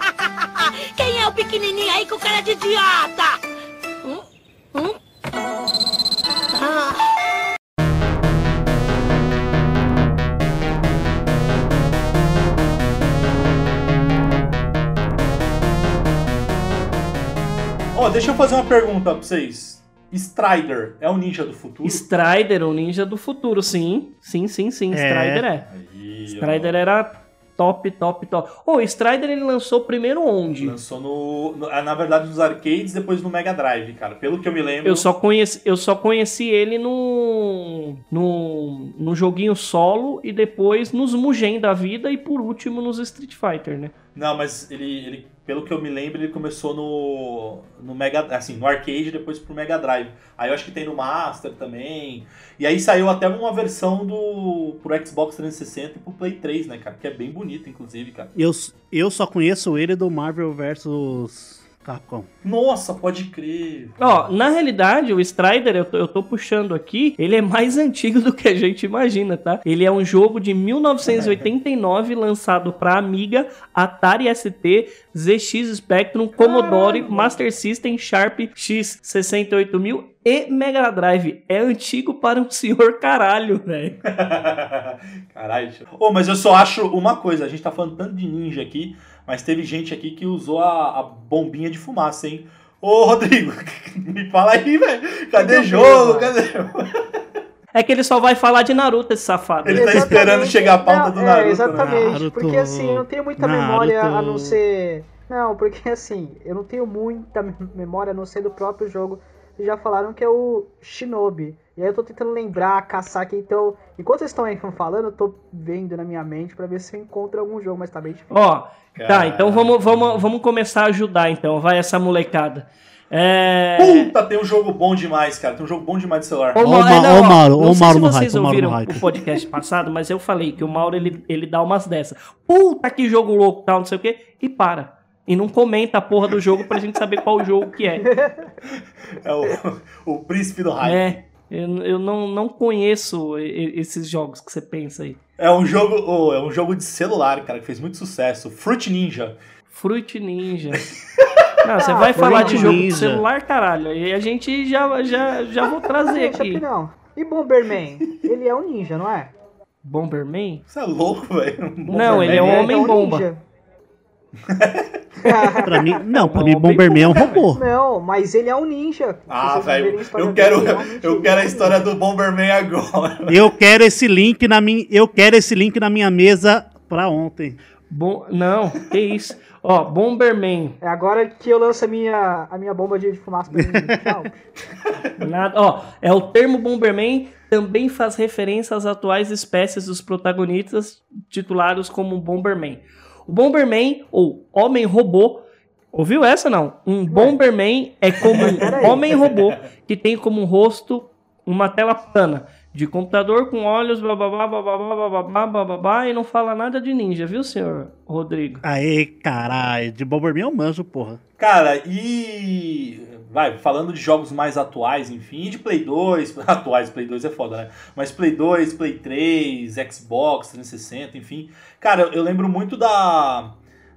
G: quem é o pequenininho aí com cara de idiota? Hum? Ah.
B: Ó, oh, deixa eu fazer uma pergunta pra vocês. Strider é o ninja do futuro?
C: Strider é o ninja do futuro, sim. Sim, sim, sim.
E: É.
C: Strider é.
B: Aí,
C: Strider ó. era top, top, top. Ô, o Strider ele lançou primeiro onde?
B: Lançou no, no- ah, Na verdade, nos arcades, depois no Mega Drive, cara. Pelo que eu me lembro.
C: Eu só conheci, eu só conheci ele no, no, no joguinho solo e depois nos Mugen da vida e por último nos Street Fighter, né?
B: Não, mas ele, ele, pelo que eu me lembro, ele começou no, no Mega, assim, no arcade depois pro Mega Drive. Aí eu acho que tem no Master também. E aí saiu até uma versão do pro Xbox 360 e pro Play 3, né, cara? Que é bem bonito, inclusive, cara.
E: Eu, eu só conheço ele do Marvel vs Capcom.
B: Nossa, pode crer.
C: Ó, na realidade, o Strider, eu tô, eu tô puxando aqui, ele é mais antigo do que a gente imagina, tá? Ele é um jogo de 1989 lançado pra Amiga, Atari ST, ZX Spectrum, Commodore, Master System, Sharp X68000 e Mega Drive. É antigo para um senhor caralho, velho.
B: Caralho. tio. Ô, mas eu só acho uma coisa, a gente tá falando tanto de ninja aqui, mas teve gente aqui que usou a, a bombinha de fumaça, hein? Ô, Rodrigo, me fala aí, velho. Cadê
D: Meu
B: jogo?
D: Deus,
B: Cadê?
C: É que ele só vai falar de Naruto, esse safado.
B: Ele tá esperando chegar a pauta
D: Não,
B: do Naruto,
D: É,
B: né?
D: exatamente.
E: Naruto.
D: Porque assim, eu não tenho muita
E: Naruto.
D: memória a não ser. Não, porque assim, eu não tenho muita me- memória a não ser do próprio jogo. Vocês já falaram que é o Shinobi. E aí eu tô tentando lembrar, caçar aqui. Então, enquanto vocês estão aí falando, eu tô vendo na minha mente pra ver se eu encontro algum jogo, mas tá bem difícil.
C: Ó, tá,
B: Caralho.
C: então vamos, vamos, vamos começar a ajudar, então. Vai essa molecada. É...
B: Puta, tem um jogo bom demais, cara. Tem um jogo bom demais de celular.
C: Ô, Mauro,
E: Ma-
C: é, não,
E: ó, Mauro,
C: não sei
E: Mauro
C: se
E: no
C: vocês
E: hype,
C: ouviram
E: hype.
C: o podcast passado, mas eu falei que o Mauro ele, ele dá umas dessas. Puta que jogo louco, tal, não sei o quê, e para. E não comenta a porra do jogo pra gente saber qual jogo que é.
B: É o, o príncipe do hype.
C: É, eu, eu não, não conheço esses jogos que você pensa aí.
B: É um jogo, oh, é um jogo de celular, cara, que fez muito sucesso. Fruit Ninja.
C: Fruit Ninja. Não, você vai falar de jogo de celular, caralho. E a gente já, já, já vou trazer aqui.
D: Chapinão. E Bomberman? Ele é um ninja, não é?
C: Bomberman?
B: Você é louco, velho.
C: Não, ele é um
B: Bomberman
C: homem
D: é um
C: bomba.
D: ninja.
E: Pra mim, não, pra
C: Não,
E: mim Bomberman é um robô.
D: Não, mas ele é um ninja.
B: Ah, velho, eu
D: dele,
B: quero,
D: realmente
B: eu
D: ele
B: quero
D: é
B: a história do Bomberman agora.
E: Eu quero esse link na minha, eu quero esse link na minha mesa pra ontem.
C: Bom, não, que isso. Ó, Bomberman.
D: É agora que eu lanço a minha, a minha bomba de fumaça pra mim. Tchau.
C: Nada, ó, é o termo Bomberman também faz referência às atuais espécies dos protagonistas titulados como Bomberman. Bomberman, ou Homem-Robô, ouviu essa não? Um Bomberman é como um
D: Peraí.
C: Homem-Robô que tem como rosto uma tela plana de computador com olhos, bababá, bababá, bababá, bababá, e não fala nada de ninja, viu, senhor Rodrigo?
E: Aê, caralho, de Bomberman eu manjo, porra.
B: Cara, e. Vai, falando de jogos mais atuais, enfim, de Play 2, atuais, Play 2 é foda, né? Mas Play 2, Play 3, Xbox 360, enfim. Cara, eu lembro muito da,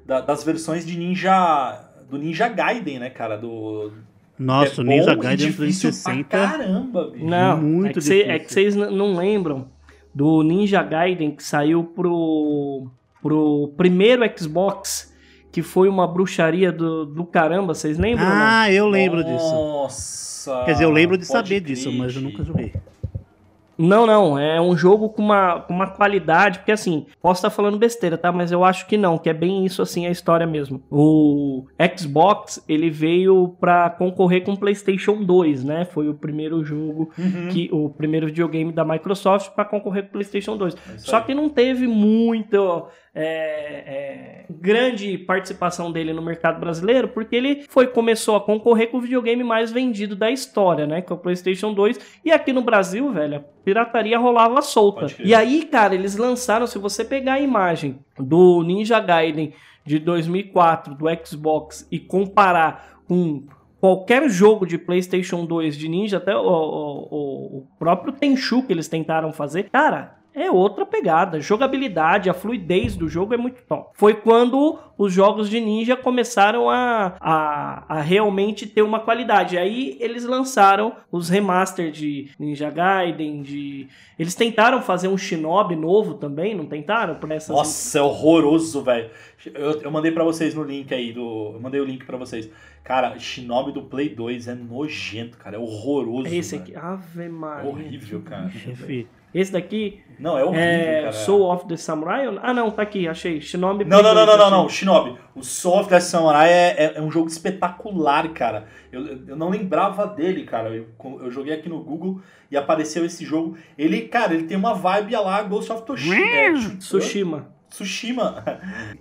B: da das versões de Ninja. do Ninja Gaiden, né, cara? Do,
E: nossa,
B: é
E: o Ninja Gaiden
B: difícil
E: 360.
B: Pra caramba, bicho.
C: Não,
E: Muito
C: é que, cê- é que vocês não lembram do Ninja Gaiden que saiu pro, pro primeiro Xbox, que foi uma bruxaria do, do caramba, vocês lembram?
E: Ah, eu lembro disso.
B: Nossa.
E: Quer dizer, eu lembro de saber
B: crer,
E: disso, mas eu nunca joguei.
C: Não, não, é um jogo com uma, com uma qualidade, porque assim, posso estar falando besteira, tá? Mas eu acho que não, que é bem isso assim a história mesmo. O Xbox, ele veio pra concorrer com o PlayStation 2, né? Foi o primeiro jogo
B: Uhum.
C: que o primeiro videogame da Microsoft para concorrer com o PlayStation 2.
B: É
C: Só que não teve muito é, é, grande participação dele no mercado brasileiro, porque ele foi começou a concorrer com o videogame mais vendido da história, né? Que é o PlayStation 2. E aqui no Brasil, velho, a pirataria rolava solta. E aí, cara, eles lançaram, se você pegar a imagem do Ninja Gaiden de 2004 do Xbox e comparar com qualquer jogo de PlayStation 2 de Ninja, até o, o- o- o próprio Tenchu que eles tentaram fazer, cara, é outra pegada. Jogabilidade, a fluidez do jogo é muito top. Foi quando os jogos de ninja começaram a, a, a realmente ter uma qualidade. Aí eles lançaram os remaster de Ninja Gaiden, de... Eles tentaram fazer um Shinobi novo também, não tentaram? Por essas...
B: Nossa, é horroroso, velho. Eu, eu mandei pra vocês no link aí, do, eu mandei o link pra vocês. Cara, Shinobi do Play 2 é nojento, cara. É horroroso.
C: É esse aqui. Ave Maria.
B: É horrível, cara.
E: Chefe.
C: Esse daqui
B: Não, é horrível,
C: é
B: cara.
C: Soul of the Samurai? Ah, não, tá aqui, achei. Shinobi
B: Não, não, não, não,
C: 2,
B: não, não. Shinobi. O Soul of the Samurai é, é, é um jogo espetacular, cara. Eu, eu não lembrava dele, cara. Eu, eu joguei aqui no Google e apareceu esse jogo. Ele, cara, ele tem uma vibe a lá Ghost of Toshima. É,
C: Tsushima.
B: Tsushima.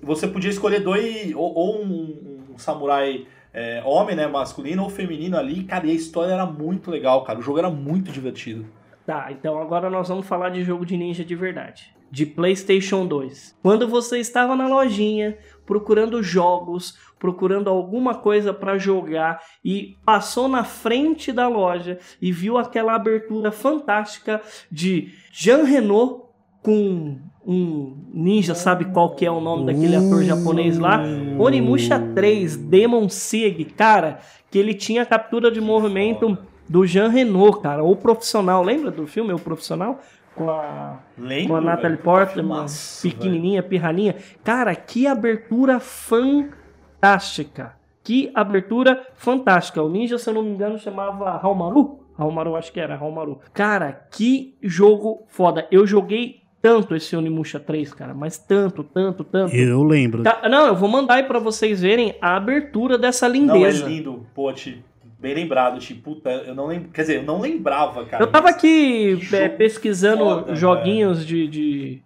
B: Você podia escolher dois, ou, ou um, um samurai é, homem, né, masculino ou feminino ali. Cara, e a história era muito legal, cara. O jogo era muito divertido.
C: Tá, então agora nós vamos falar de jogo de ninja de verdade. De PlayStation 2. Quando você estava na lojinha procurando jogos, procurando alguma coisa pra jogar e passou na frente da loja e viu aquela abertura fantástica de Jean Renault com um ninja, sabe qual que é o nome daquele ator japonês lá? Onimusha 3, Demon Sig, cara, que ele tinha captura de movimento do Jean Renault, cara, o profissional, lembra do filme O Profissional? Com a,
B: Lembro,
C: com a Natalie
B: velho.
C: Portman, pequenininha, pirraninha. Cara, que abertura fantástica. Que abertura fantástica. O ninja, se eu não me engano, chamava Haumaru. Haumaru, acho que era Haumaru. Cara, que jogo foda. Eu joguei tanto esse Onimusha 3, cara, mas tanto, tanto, tanto.
E: Eu lembro.
C: Tá, não, eu vou mandar aí pra vocês verem a abertura dessa
B: Não, é
C: lindeza.
B: lindo. Pô, Ti, bem lembrado, tipo, puta, eu não lembro. Quer dizer, eu não lembrava, cara.
C: Eu tava aqui é, pesquisando
B: foda,
C: joguinhos de, de,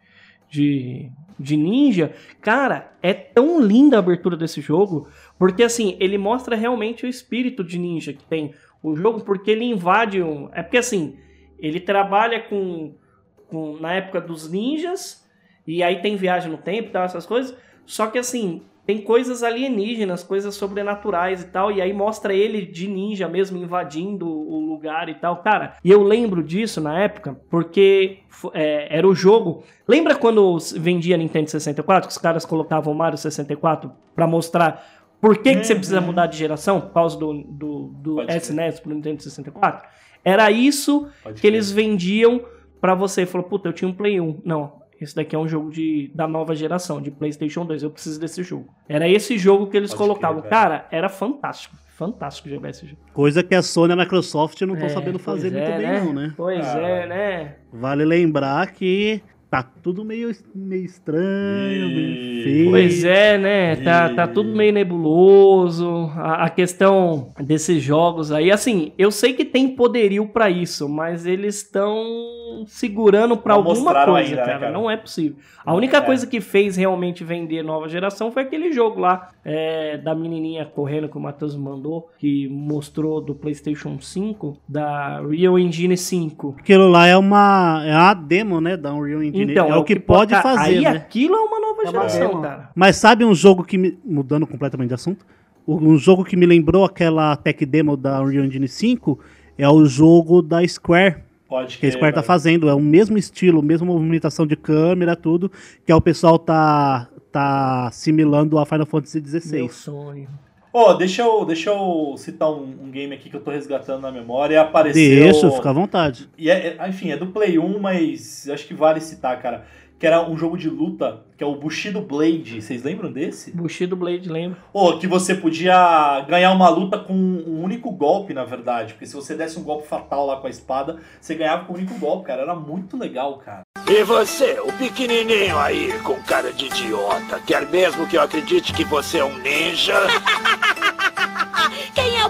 C: de, de ninja. Cara, é tão linda a abertura desse jogo, porque assim, ele mostra realmente o espírito de ninja que tem o jogo, porque ele invade um. É porque assim, ele trabalha com, com na época dos ninjas, e aí tem viagem no tempo e tal, essas coisas. Só que assim, tem coisas alienígenas, coisas sobrenaturais e tal, e aí mostra ele de ninja mesmo invadindo o lugar e tal. Cara, e eu lembro disso na época, porque é, era o jogo. Lembra quando vendia Nintendo 64, que os caras colocavam o Mario 64 pra mostrar por que, que você precisa mudar de geração por causa do, do, do. SNES pro Nintendo 64? Era isso
B: Pode
C: que
B: crer.
C: eles vendiam pra você. Falou, puta, eu tinha um Play 1. Não, esse daqui é um jogo de, da nova geração, de PlayStation 2. Eu preciso desse jogo. Era esse jogo que eles
B: Pode
C: colocavam.
B: crer,
C: cara, era fantástico. Fantástico jogar esse jogo.
E: Coisa que a Sony e a Microsoft não estão
C: É,
E: sabendo fazer muito
C: é,
E: bem,
C: né?
E: não, né?
C: Pois
B: Ah,
C: é, né?
E: Vale lembrar que tá tudo meio, meio estranho, meio feio.
C: Pois é, né? Tá, tá tudo meio nebuloso. A, a questão desses jogos aí, assim, eu sei que tem poderio pra isso, mas eles estão segurando pra
B: Não
C: alguma coisa,
B: ainda, né,
C: cara.
B: cara?
C: Não é possível. A única
B: É.
C: coisa que fez realmente vender nova geração foi aquele jogo lá é, da menininha correndo que o Matheus mandou, que mostrou do PlayStation 5, da Real Engine 5.
E: Aquilo lá é uma, é uma demo, né, da Unreal Engine.
C: Então,
E: é o que, pode
C: cara,
E: fazer,
C: Aí
E: né?
C: aquilo é uma nova
D: É
C: geração, cara.
E: Mas sabe um jogo que me... Mudando completamente de assunto. Um jogo que me lembrou aquela tech demo da Unreal Engine 5 é o jogo da Square.
B: Pode
E: Que a Square tá
B: velho.
E: fazendo. É o mesmo estilo, mesma movimentação de câmera, tudo. Que é o pessoal tá, tá assimilando a Final Fantasy
C: Meu
E: XVI.
C: sonho.
B: Ó, deixa eu, deixa eu citar um, um game aqui que eu tô resgatando na memória. Apareceu.
E: Deixa, fica à vontade.
B: E é, é- enfim, é do Play 1, mas acho que vale citar, cara. Que era um jogo de luta, que é o Bushido Blade. Vocês lembram desse?
C: Bushido Blade, lembra?
B: Ô, que você podia ganhar uma luta com um único golpe, na verdade. Porque se você desse um golpe fatal lá com a espada, você ganhava com um único golpe, cara. Era muito legal, cara.
F: E você, o pequenininho aí, com cara de idiota, quer mesmo que eu acredite que você é um ninja?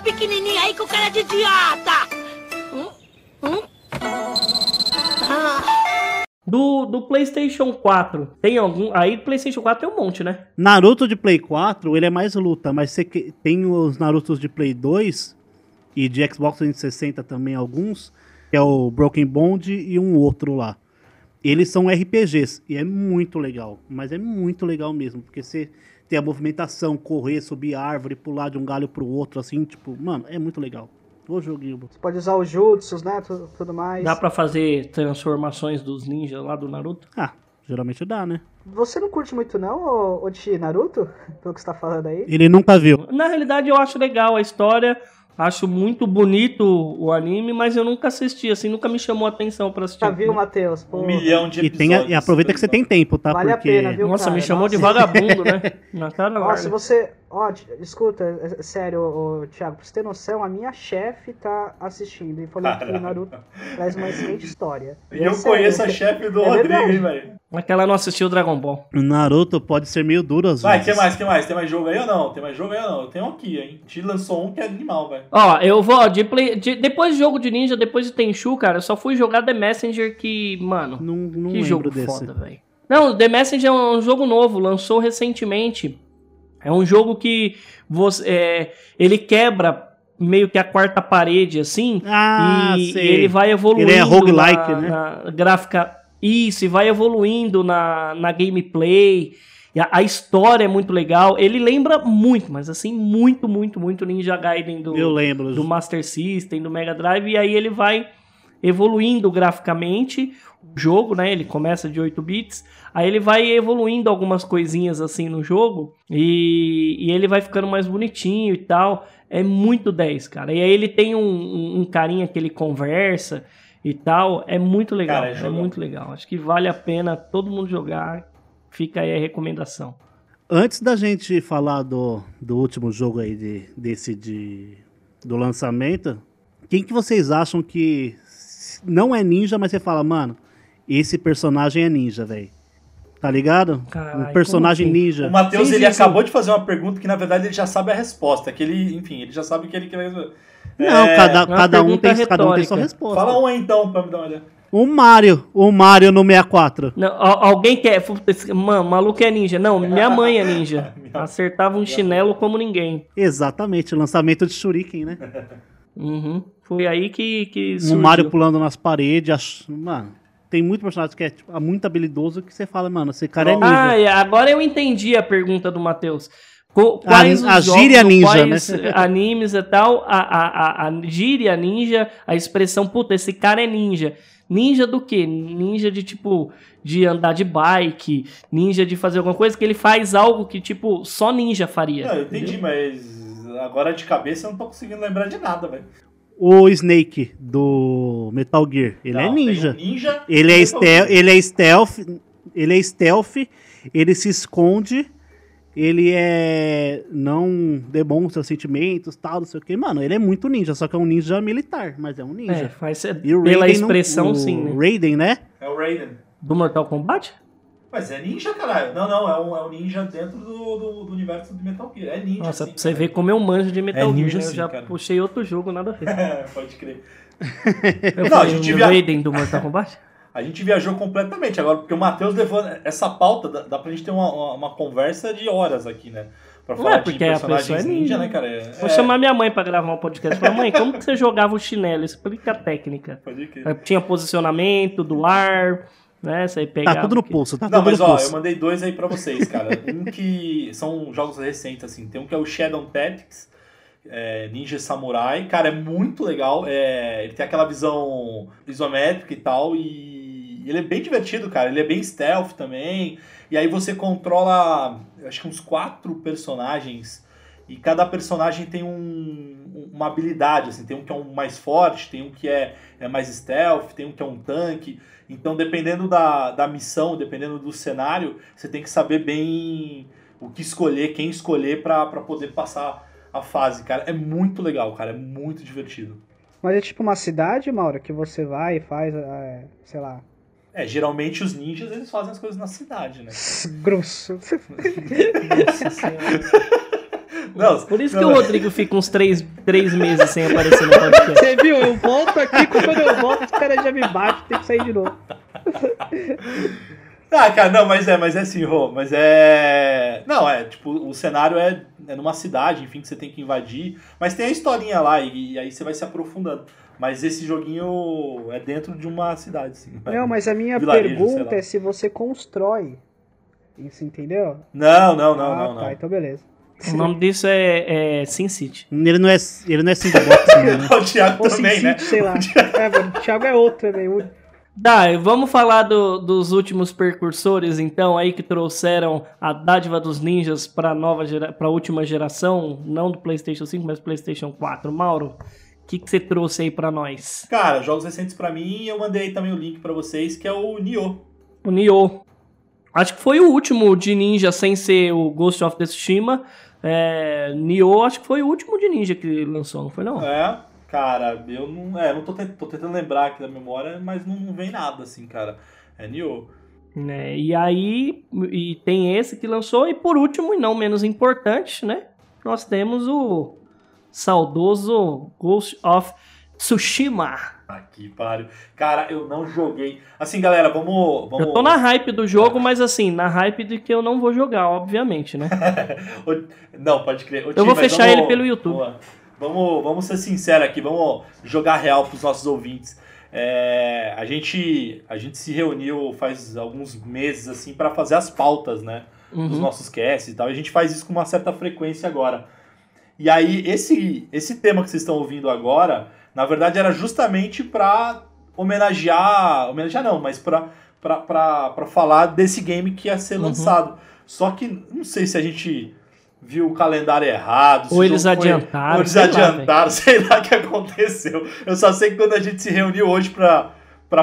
G: Pequenininho aí com cara de idiota? Hum? Hum? Ah,
C: Do, do PlayStation 4, tem algum. Aí, PlayStation 4 tem um monte, né?
E: Naruto de Play 4, ele é mais luta, mas você que- tem os Narutos de Play 2 e de Xbox 360 também alguns, que é o Broken Bond e um outro lá. Eles são RPGs e é muito legal, mas é muito legal mesmo, porque você tem a movimentação, correr, subir árvore, pular de um galho pro outro, assim, tipo, mano, é muito legal. Ô joguinho.
D: Você pode usar os jutsus, né? Tudo, tudo mais.
C: Dá pra fazer transformações dos ninjas lá do Naruto?
E: Ah, geralmente dá, né?
D: Você não curte muito, não, ô, ô Chi, Naruto? Pelo que você tá falando aí?
E: Ele nunca viu.
C: Na realidade, eu acho legal a história. Acho muito bonito o anime, mas eu nunca assisti, assim, nunca me chamou a atenção pra assistir.
D: Já viu, Matheus? Pô,
B: Um milhão de
E: E, tem, a-
B: episódios.
E: e aproveita que você tem tempo, tá?
D: Vale a
E: Porque
D: pena, viu?
C: Nossa,
D: cara?
C: me chamou de
D: Nossa.
C: vagabundo, né? Na cara
D: se
C: larga.
D: você. Ó, escuta, é- é sério, ô, ô, Thiago, pra você ter noção, a minha chefe tá assistindo e falou que
B: Caralho.
D: Naruto traz uma excelente história.
B: E eu
D: É sério.
B: conheço a chefe do
D: É
B: Rodrigo,
D: verdade.
B: hein, velho?
C: Aquela não assistiu Dragon Ball.
E: o Naruto pode ser meio duro às
B: Vai,
E: vezes.
B: que mais, que mais? Tem mais jogo aí ou não? Tem mais jogo aí ou não? Eu tenho aqui, hein? Te lançou um que é animal, velho.
C: Ó, eu vou, de play, de- depois de jogo de ninja, depois de Tenchu, cara, eu só fui jogar The Messenger que, mano,
E: Não, não
C: que
E: lembro
C: jogo
E: desse.
C: foda, velho. Não, The Messenger é um jogo novo, lançou recentemente. É um jogo que você, é, ele quebra meio que a quarta parede, assim,
E: Ah,
C: e, e ele vai evoluindo
E: Ele é roguelike,
C: na,
E: né?
C: na gráfica. Isso, e vai evoluindo na, na gameplay. A, a história é muito legal. Ele lembra muito, mas assim, muito, muito, muito Ninja Gaiden do,
E: Eu lembro.
C: do Master System, do Mega Drive, e aí ele vai evoluindo graficamente jogo, né? Ele começa de 8 bits, aí ele vai evoluindo algumas coisinhas assim no jogo e, e ele vai ficando mais bonitinho e tal. É muito 10, cara. E aí ele tem um, um, um carinha que ele conversa e tal. É muito legal.
B: Cara, é
C: é muito legal. Acho que vale a pena todo mundo jogar. Fica aí a recomendação.
E: Antes da gente falar do, do último jogo aí, de, desse de, do lançamento, quem que vocês acham que não é ninja, mas você fala, mano, esse personagem é ninja, velho? Tá ligado?
C: Caralho,
E: um personagem
C: assim?
E: ninja.
B: O Matheus,
C: Sim,
B: ele
C: sim, sim.
B: acabou de fazer uma pergunta que, na verdade, ele já sabe a resposta. Que ele, enfim, ele já sabe o que ele quer.
E: Não,
B: É,
E: cada, cada, um tem, cada um tem sua resposta.
B: Fala um aí, então, pra me dar uma olhada.
E: O Mario, o Mario no 64.
C: Não, al- alguém quer. Mano, maluco é ninja. Não, minha mãe é ninja. Acertava um chinelo como ninguém.
E: Exatamente, lançamento de Shuriken, né?
C: Uhum. Foi aí que, que
E: O. Mario pulando nas paredes. ach- Mano, tem muito personagem que é tipo, muito habilidoso que você fala, mano, esse cara é ninja.
C: Ah, e agora eu entendi a pergunta do Matheus. Quais
E: A- a
C: os jogos,
E: gíria ninja,
C: quais
E: né?
C: animes e tal, a, a, a, a gíria ninja, a expressão, puta, esse cara é ninja. Ninja do quê? Ninja de, tipo, de andar de bike, ninja de fazer alguma coisa que ele faz algo que, tipo, só ninja faria.
B: Não, eu entendi, mas agora de cabeça eu não tô conseguindo lembrar de nada, velho.
E: O Snake do Metal Gear, ele
B: Não,
E: é
B: tem
E: ninja.
B: um ninja
E: Ele é, stealth, ele é stealth, ele é stealth, ele se esconde, ele é não demonstra sentimentos, tal, não sei o que. Mano, ele é muito ninja, só que é um ninja militar, mas é um
C: É,
E: ninja.
C: faz,
E: E o
C: pela
E: Raiden não-
C: expressão,
E: o
C: sim, né?
E: Raiden, né?
B: É o Raiden.
C: Do Mortal Kombat?
B: Mas é ninja, caralho. Não, não, é um, é um ninja dentro do, do, do universo de Metal Gear. É ninja,
C: Nossa,
B: sim,
C: pra você ver como eu manjo de Metal
B: É ninja
C: Gear, né? Eu
B: sim,
C: já
B: cara.
C: puxei outro jogo, nada a ver.
B: É, pode crer.
C: Eu
B: Não, a
C: falei,
B: gente
C: o
B: via-
C: Raiden do Mortal Kombat?
B: A gente viajou completamente agora, porque o Matheus levou essa pauta, dá, dá pra gente ter uma, uma, uma conversa de horas aqui, né? Pra
C: Não
B: falar
C: é
B: de
C: porque a
B: personagens
C: pessoa é
B: ninja,
C: ninja.
B: né, cara? É,
C: Vou
B: é,
C: chamar minha mãe pra gravar um podcast. Falar, mãe, como que você jogava o chinelo? Explica a técnica.
B: Pode crer.
C: Tinha posicionamento do ar, né? Você pegava
E: Tá tudo no pulso, tá
B: Não,
E: tudo
B: mas
E: no
B: ó, eu
E: pulso.
B: mandei dois aí pra vocês, cara. um que são jogos recentes, assim. Tem um que é o Shadow Tactics, é, Ninja Samurai. Cara, é muito legal. É, ele tem aquela visão isométrica e tal. E ele é bem divertido, cara. Ele é bem stealth também. E aí você controla, acho que uns quatro personagens. E cada personagem tem um, uma habilidade, assim. Tem um que é um mais forte, tem um que é, é mais stealth, tem um que é um tanque. Então, dependendo da, da missão, dependendo do cenário, você tem que saber bem o que escolher, quem escolher pra pra poder passar a fase, cara. É muito legal, cara. É muito divertido.
D: Mas é tipo uma cidade, Mauro, que você vai e faz, é, sei lá,
B: É, geralmente os ninjas, eles fazem as coisas na cidade, né?
D: grosso.
C: Nossa Senhora.
B: Não,
C: Por isso
B: não,
C: que o Rodrigo fica uns três, três meses sem aparecer no podcast.
D: Você viu? Eu volto aqui, quando eu volto, os caras já me batem, tem que sair de novo.
B: Ah, cara, não, mas é, mas é assim, Rô, mas é. Não, é, tipo, o cenário é, é numa cidade, enfim, que você tem que invadir, mas tem a historinha lá e, e aí você vai se aprofundando. Mas esse joguinho é dentro de uma cidade, sim.
D: Não, mas a minha
B: Vilarejo,
D: pergunta é se você constrói. Isso, entendeu?
B: Não, não, não,
D: ah,
B: não,
D: tá,
B: não.
D: então beleza.
C: O nome disso é, é Sin City.
E: Ele não é, ele não é sandbox, né?
B: o Thiago
D: Ou
B: também,
D: Sin
B: né?
D: City, sei lá. É, mano, o Thiago é outro também. o-
C: Dá, vamos falar do- dos últimos precursores, então, aí que trouxeram a dádiva dos ninjas para nova gera, para última geração, não do PlayStation 5, mas PlayStation 4. Mauro, o que, que você trouxe aí para nós?
B: Cara, jogos recentes pra mim, eu mandei aí também o link pra vocês, que é o Nioh.
C: O Nioh. Acho que foi o último de ninja sem ser o Ghost of Tsushima. É, Nioh, acho que foi o último de ninja que lançou, não foi não?
B: É, cara, eu não. É, não tô, tent- tô tentando lembrar aqui da memória, mas não vem nada assim, cara. É Nioh.
C: Né, E aí, e tem esse que lançou, e por último, e não menos importante, né? Nós temos o saudoso Ghost of Tsushima.
B: Aqui, pariu. Cara, eu não joguei. Assim, galera, vamos. vamos...
C: Eu tô na hype do jogo, mas assim, na hype de que eu não vou jogar, obviamente, né?
B: Não, pode crer. Ô,
C: Eu vou fechar
B: vamos-
C: ele pelo YouTube.
B: Boa. Vamos, vamos ser sinceros aqui, vamos jogar real pros nossos ouvintes. É, a, gente, a gente se reuniu faz alguns meses assim para fazer as pautas, né? Dos
C: Uhum.
B: nossos casts e tal. E a gente faz isso com uma certa frequência agora. E aí, esse, esse tema que vocês estão ouvindo agora, na verdade, era justamente para homenagear. Homenagear não, mas para para falar desse game que ia ser
C: Uhum.
B: lançado. Só que não sei se a gente viu o calendário errado.
C: Ou eles
B: jogo foi-
C: adiantaram,
B: Ou eles
C: sei lá,
B: adiantaram, sei lá o que aconteceu. Eu só sei que quando a gente se reuniu hoje pra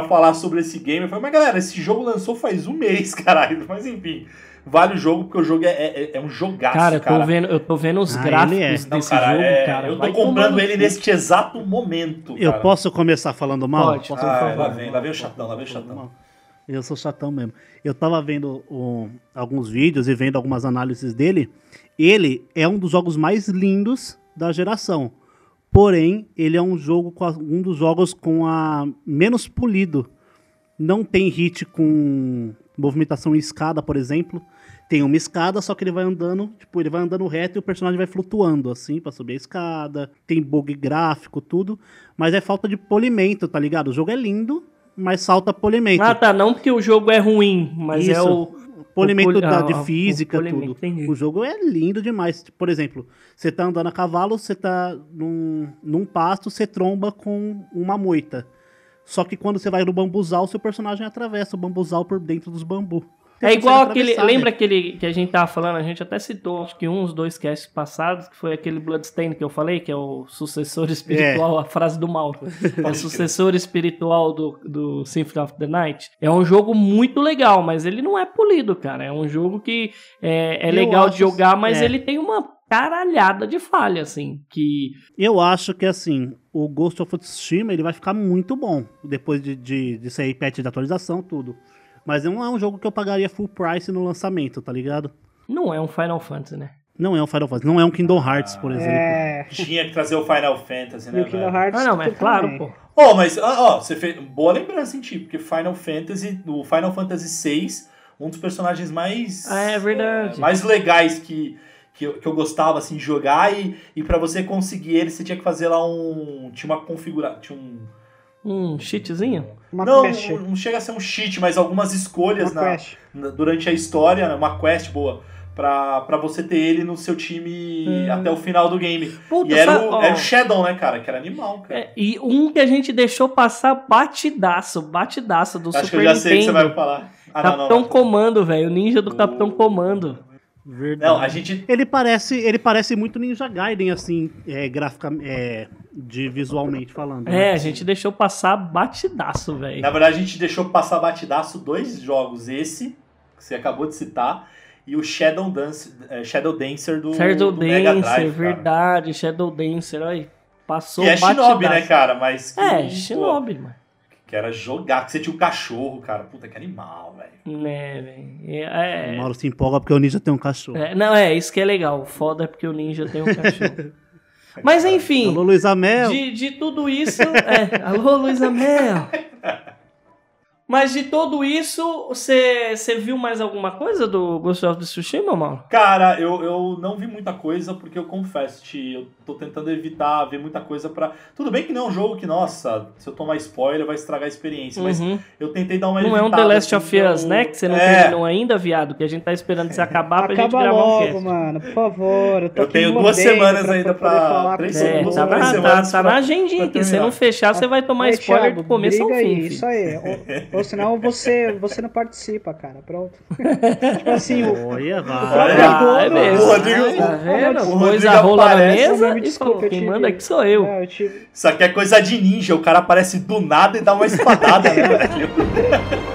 B: falar sobre esse game, eu falei, mas galera, esse jogo lançou faz um mês, caralho. Mas enfim, vale o jogo, porque o jogo é, é, é um jogaço,
C: Cara, eu
B: cara.
C: tô vendo, eu tô vendo os
E: Ah,
C: gráficos
E: é.
C: desse
B: Não, cara,
C: jogo,
B: é-
C: cara.
B: eu tô comprando ele neste exato momento.
E: Eu
B: cara.
E: posso começar falando mal?
C: Pode,
E: Posso
B: Ah, lá vem, lá vem o chatão, lá vem o chatão.
E: Eu sou chatão mesmo. Eu tava vendo um, alguns vídeos e vendo algumas análises dele. Ele é um dos jogos mais lindos da geração. Porém, ele é um jogo com a- um dos jogos com a menos polido. Não tem hit com movimentação em escada, por exemplo. Tem uma escada, só que ele vai andando, tipo, ele vai andando reto e o personagem vai flutuando, assim, pra subir a escada. Tem bug gráfico, tudo. Mas é falta de polimento, tá ligado? O jogo é lindo, mas falta polimento.
C: Ah, tá, não porque o jogo é ruim, mas é
E: Isso.
C: o
E: polimento
C: o poli-
E: da,
C: ah,
E: de
C: o
E: física,
C: polimento,
E: tudo.
C: entendi.
E: O jogo é lindo demais. Por exemplo, você tá andando a cavalo, você tá num, num pasto, você tromba com uma moita. Só que quando você vai no bambuzal, seu personagem atravessa o bambuzal por dentro dos bambu.
C: É igual aquele. Lembra aquele que a gente tava falando? A gente até citou, acho que uns, dois casts passados, que foi aquele Bloodstain que eu falei, que é o sucessor espiritual, a frase do mal. É o sucessor espiritual do, do Symphony of the Night. É um jogo muito legal, mas ele não é polido, cara. É um jogo que é, é legal de
E: acho-
C: jogar, mas
E: é.
C: ele tem uma caralhada de falha, assim. Que.
E: Eu acho que assim, o Ghost of Tsushima ele vai ficar muito bom depois de, de, de sair patch de atualização, tudo. Mas não é um jogo que eu pagaria full price no lançamento, tá ligado?
C: Não é um Final Fantasy, né?
E: Não é um Final Fantasy, não é um Kingdom Hearts, por exemplo.
D: É.
B: Tinha que trazer o Final Fantasy,
D: E
B: né,
D: o Kingdom
B: velho?
D: Hearts.
C: Ah, não, mas claro,
D: também.
C: pô.
B: Ó, mas, ó, ó, você fez. Boa lembrança em ti, porque Final Fantasy, o Final Fantasy VI, um dos personagens mais.
C: Ah, é verdade.
B: eh, mais legais que, que, eu, que eu gostava, assim, de jogar. E, e pra você conseguir ele, você tinha que fazer lá um. Tinha uma configuração. Tinha um.
C: Um cheatzinho?
D: Uma
B: não,
D: quest.
B: não, não chega a ser um cheat, mas algumas escolhas na, na- durante a história, né, uma quest boa. Pra, pra você ter ele no seu time
C: Hum.
B: até o final do game.
C: Puta,
B: e era
C: sabe-
B: o, era o Shadow, né, cara? Que era animal, cara.
C: É, e um que a gente deixou passar batidaço, batidaço do
B: Acho que
C: Super
B: eu já sei o que você
C: Nintendo.
B: vai falar. Ah,
C: Capitão Comando, velho. O ninja do Capitão Comando.
E: Verdade.
B: Não, a gente.
E: Ele parece, ele parece muito Ninja Gaiden, assim, é, grafica, é, de visualmente falando. né?
C: É, a gente deixou passar batidaço, velho.
B: Na verdade, a gente deixou passar batidaço dois jogos. Esse, que você acabou de citar, e o Shadow, Dance, eh, Shadow Dancer do,
C: Shadow
B: do Mega
C: Dancer,
B: Drive. cara.
C: verdade. Shadow Dancer, olha. Passou
B: Que é
C: batidaço.
B: Shinobi, né, cara? Mas que,
C: É,
B: pô,
C: Shinobi, mano.
B: Que era jogar, que você tinha o cachorro, cara. Puta, que animal, velho.
C: Né, velho.
E: O
C: É,
E: Mauro se empolga porque o Ninja tem um cachorro.
C: é, não, é, isso que é legal. O foda é porque o ninja tem um cachorro. Mas enfim.
E: Alô, Luísa Mel.
C: De, de tudo isso. É, alô, Luísa Mel. Mas de tudo isso, você, você viu mais alguma coisa do Ghost of Tsushima, Mauro?
B: Cara, eu, eu não vi muita coisa porque eu confesso, Ti, eu tô tentando evitar ver muita coisa pra. Tudo bem que não é um jogo que, nossa, se eu tomar spoiler vai estragar a experiência, mas
C: Uhum.
B: eu tentei dar uma
C: Não é um The Last
B: assim,
C: of Us,
B: então-
C: né? Que você não
B: É.
C: terminou ainda, viado. Que a gente tá esperando você acabar pra gente
D: Acaba
C: gravar um
D: logo,
C: cast.
D: mano, por favor. Eu, tô
B: Eu tenho duas semanas
D: pra
B: ainda pra-
D: falar
B: três
C: É,
B: Duas
C: tá,
B: três
C: na, tá,
B: semanas
C: tá
B: pra-
C: na agendinha aqui. Se não fechar, você vai tomar
D: Aí,
C: spoiler
D: Thiago,
C: do começo ao fim.
D: aí. Isso aí. Ou, senão você, você não participa, cara. Pronto. tipo assim, o,
E: Olha, vai.
C: Vai,
B: O
C: mesmo.
B: Rodrigo-
C: Tá vendo?
B: o
C: Pôs
B: Rodrigo
C: a rola na
B: aparece,
C: mesa
D: me desculpa,
C: quem manda aqui sou eu.
D: É, eu tive,
B: Isso aqui é coisa de ninja, o cara aparece do nada e dá uma espadada, né? velho?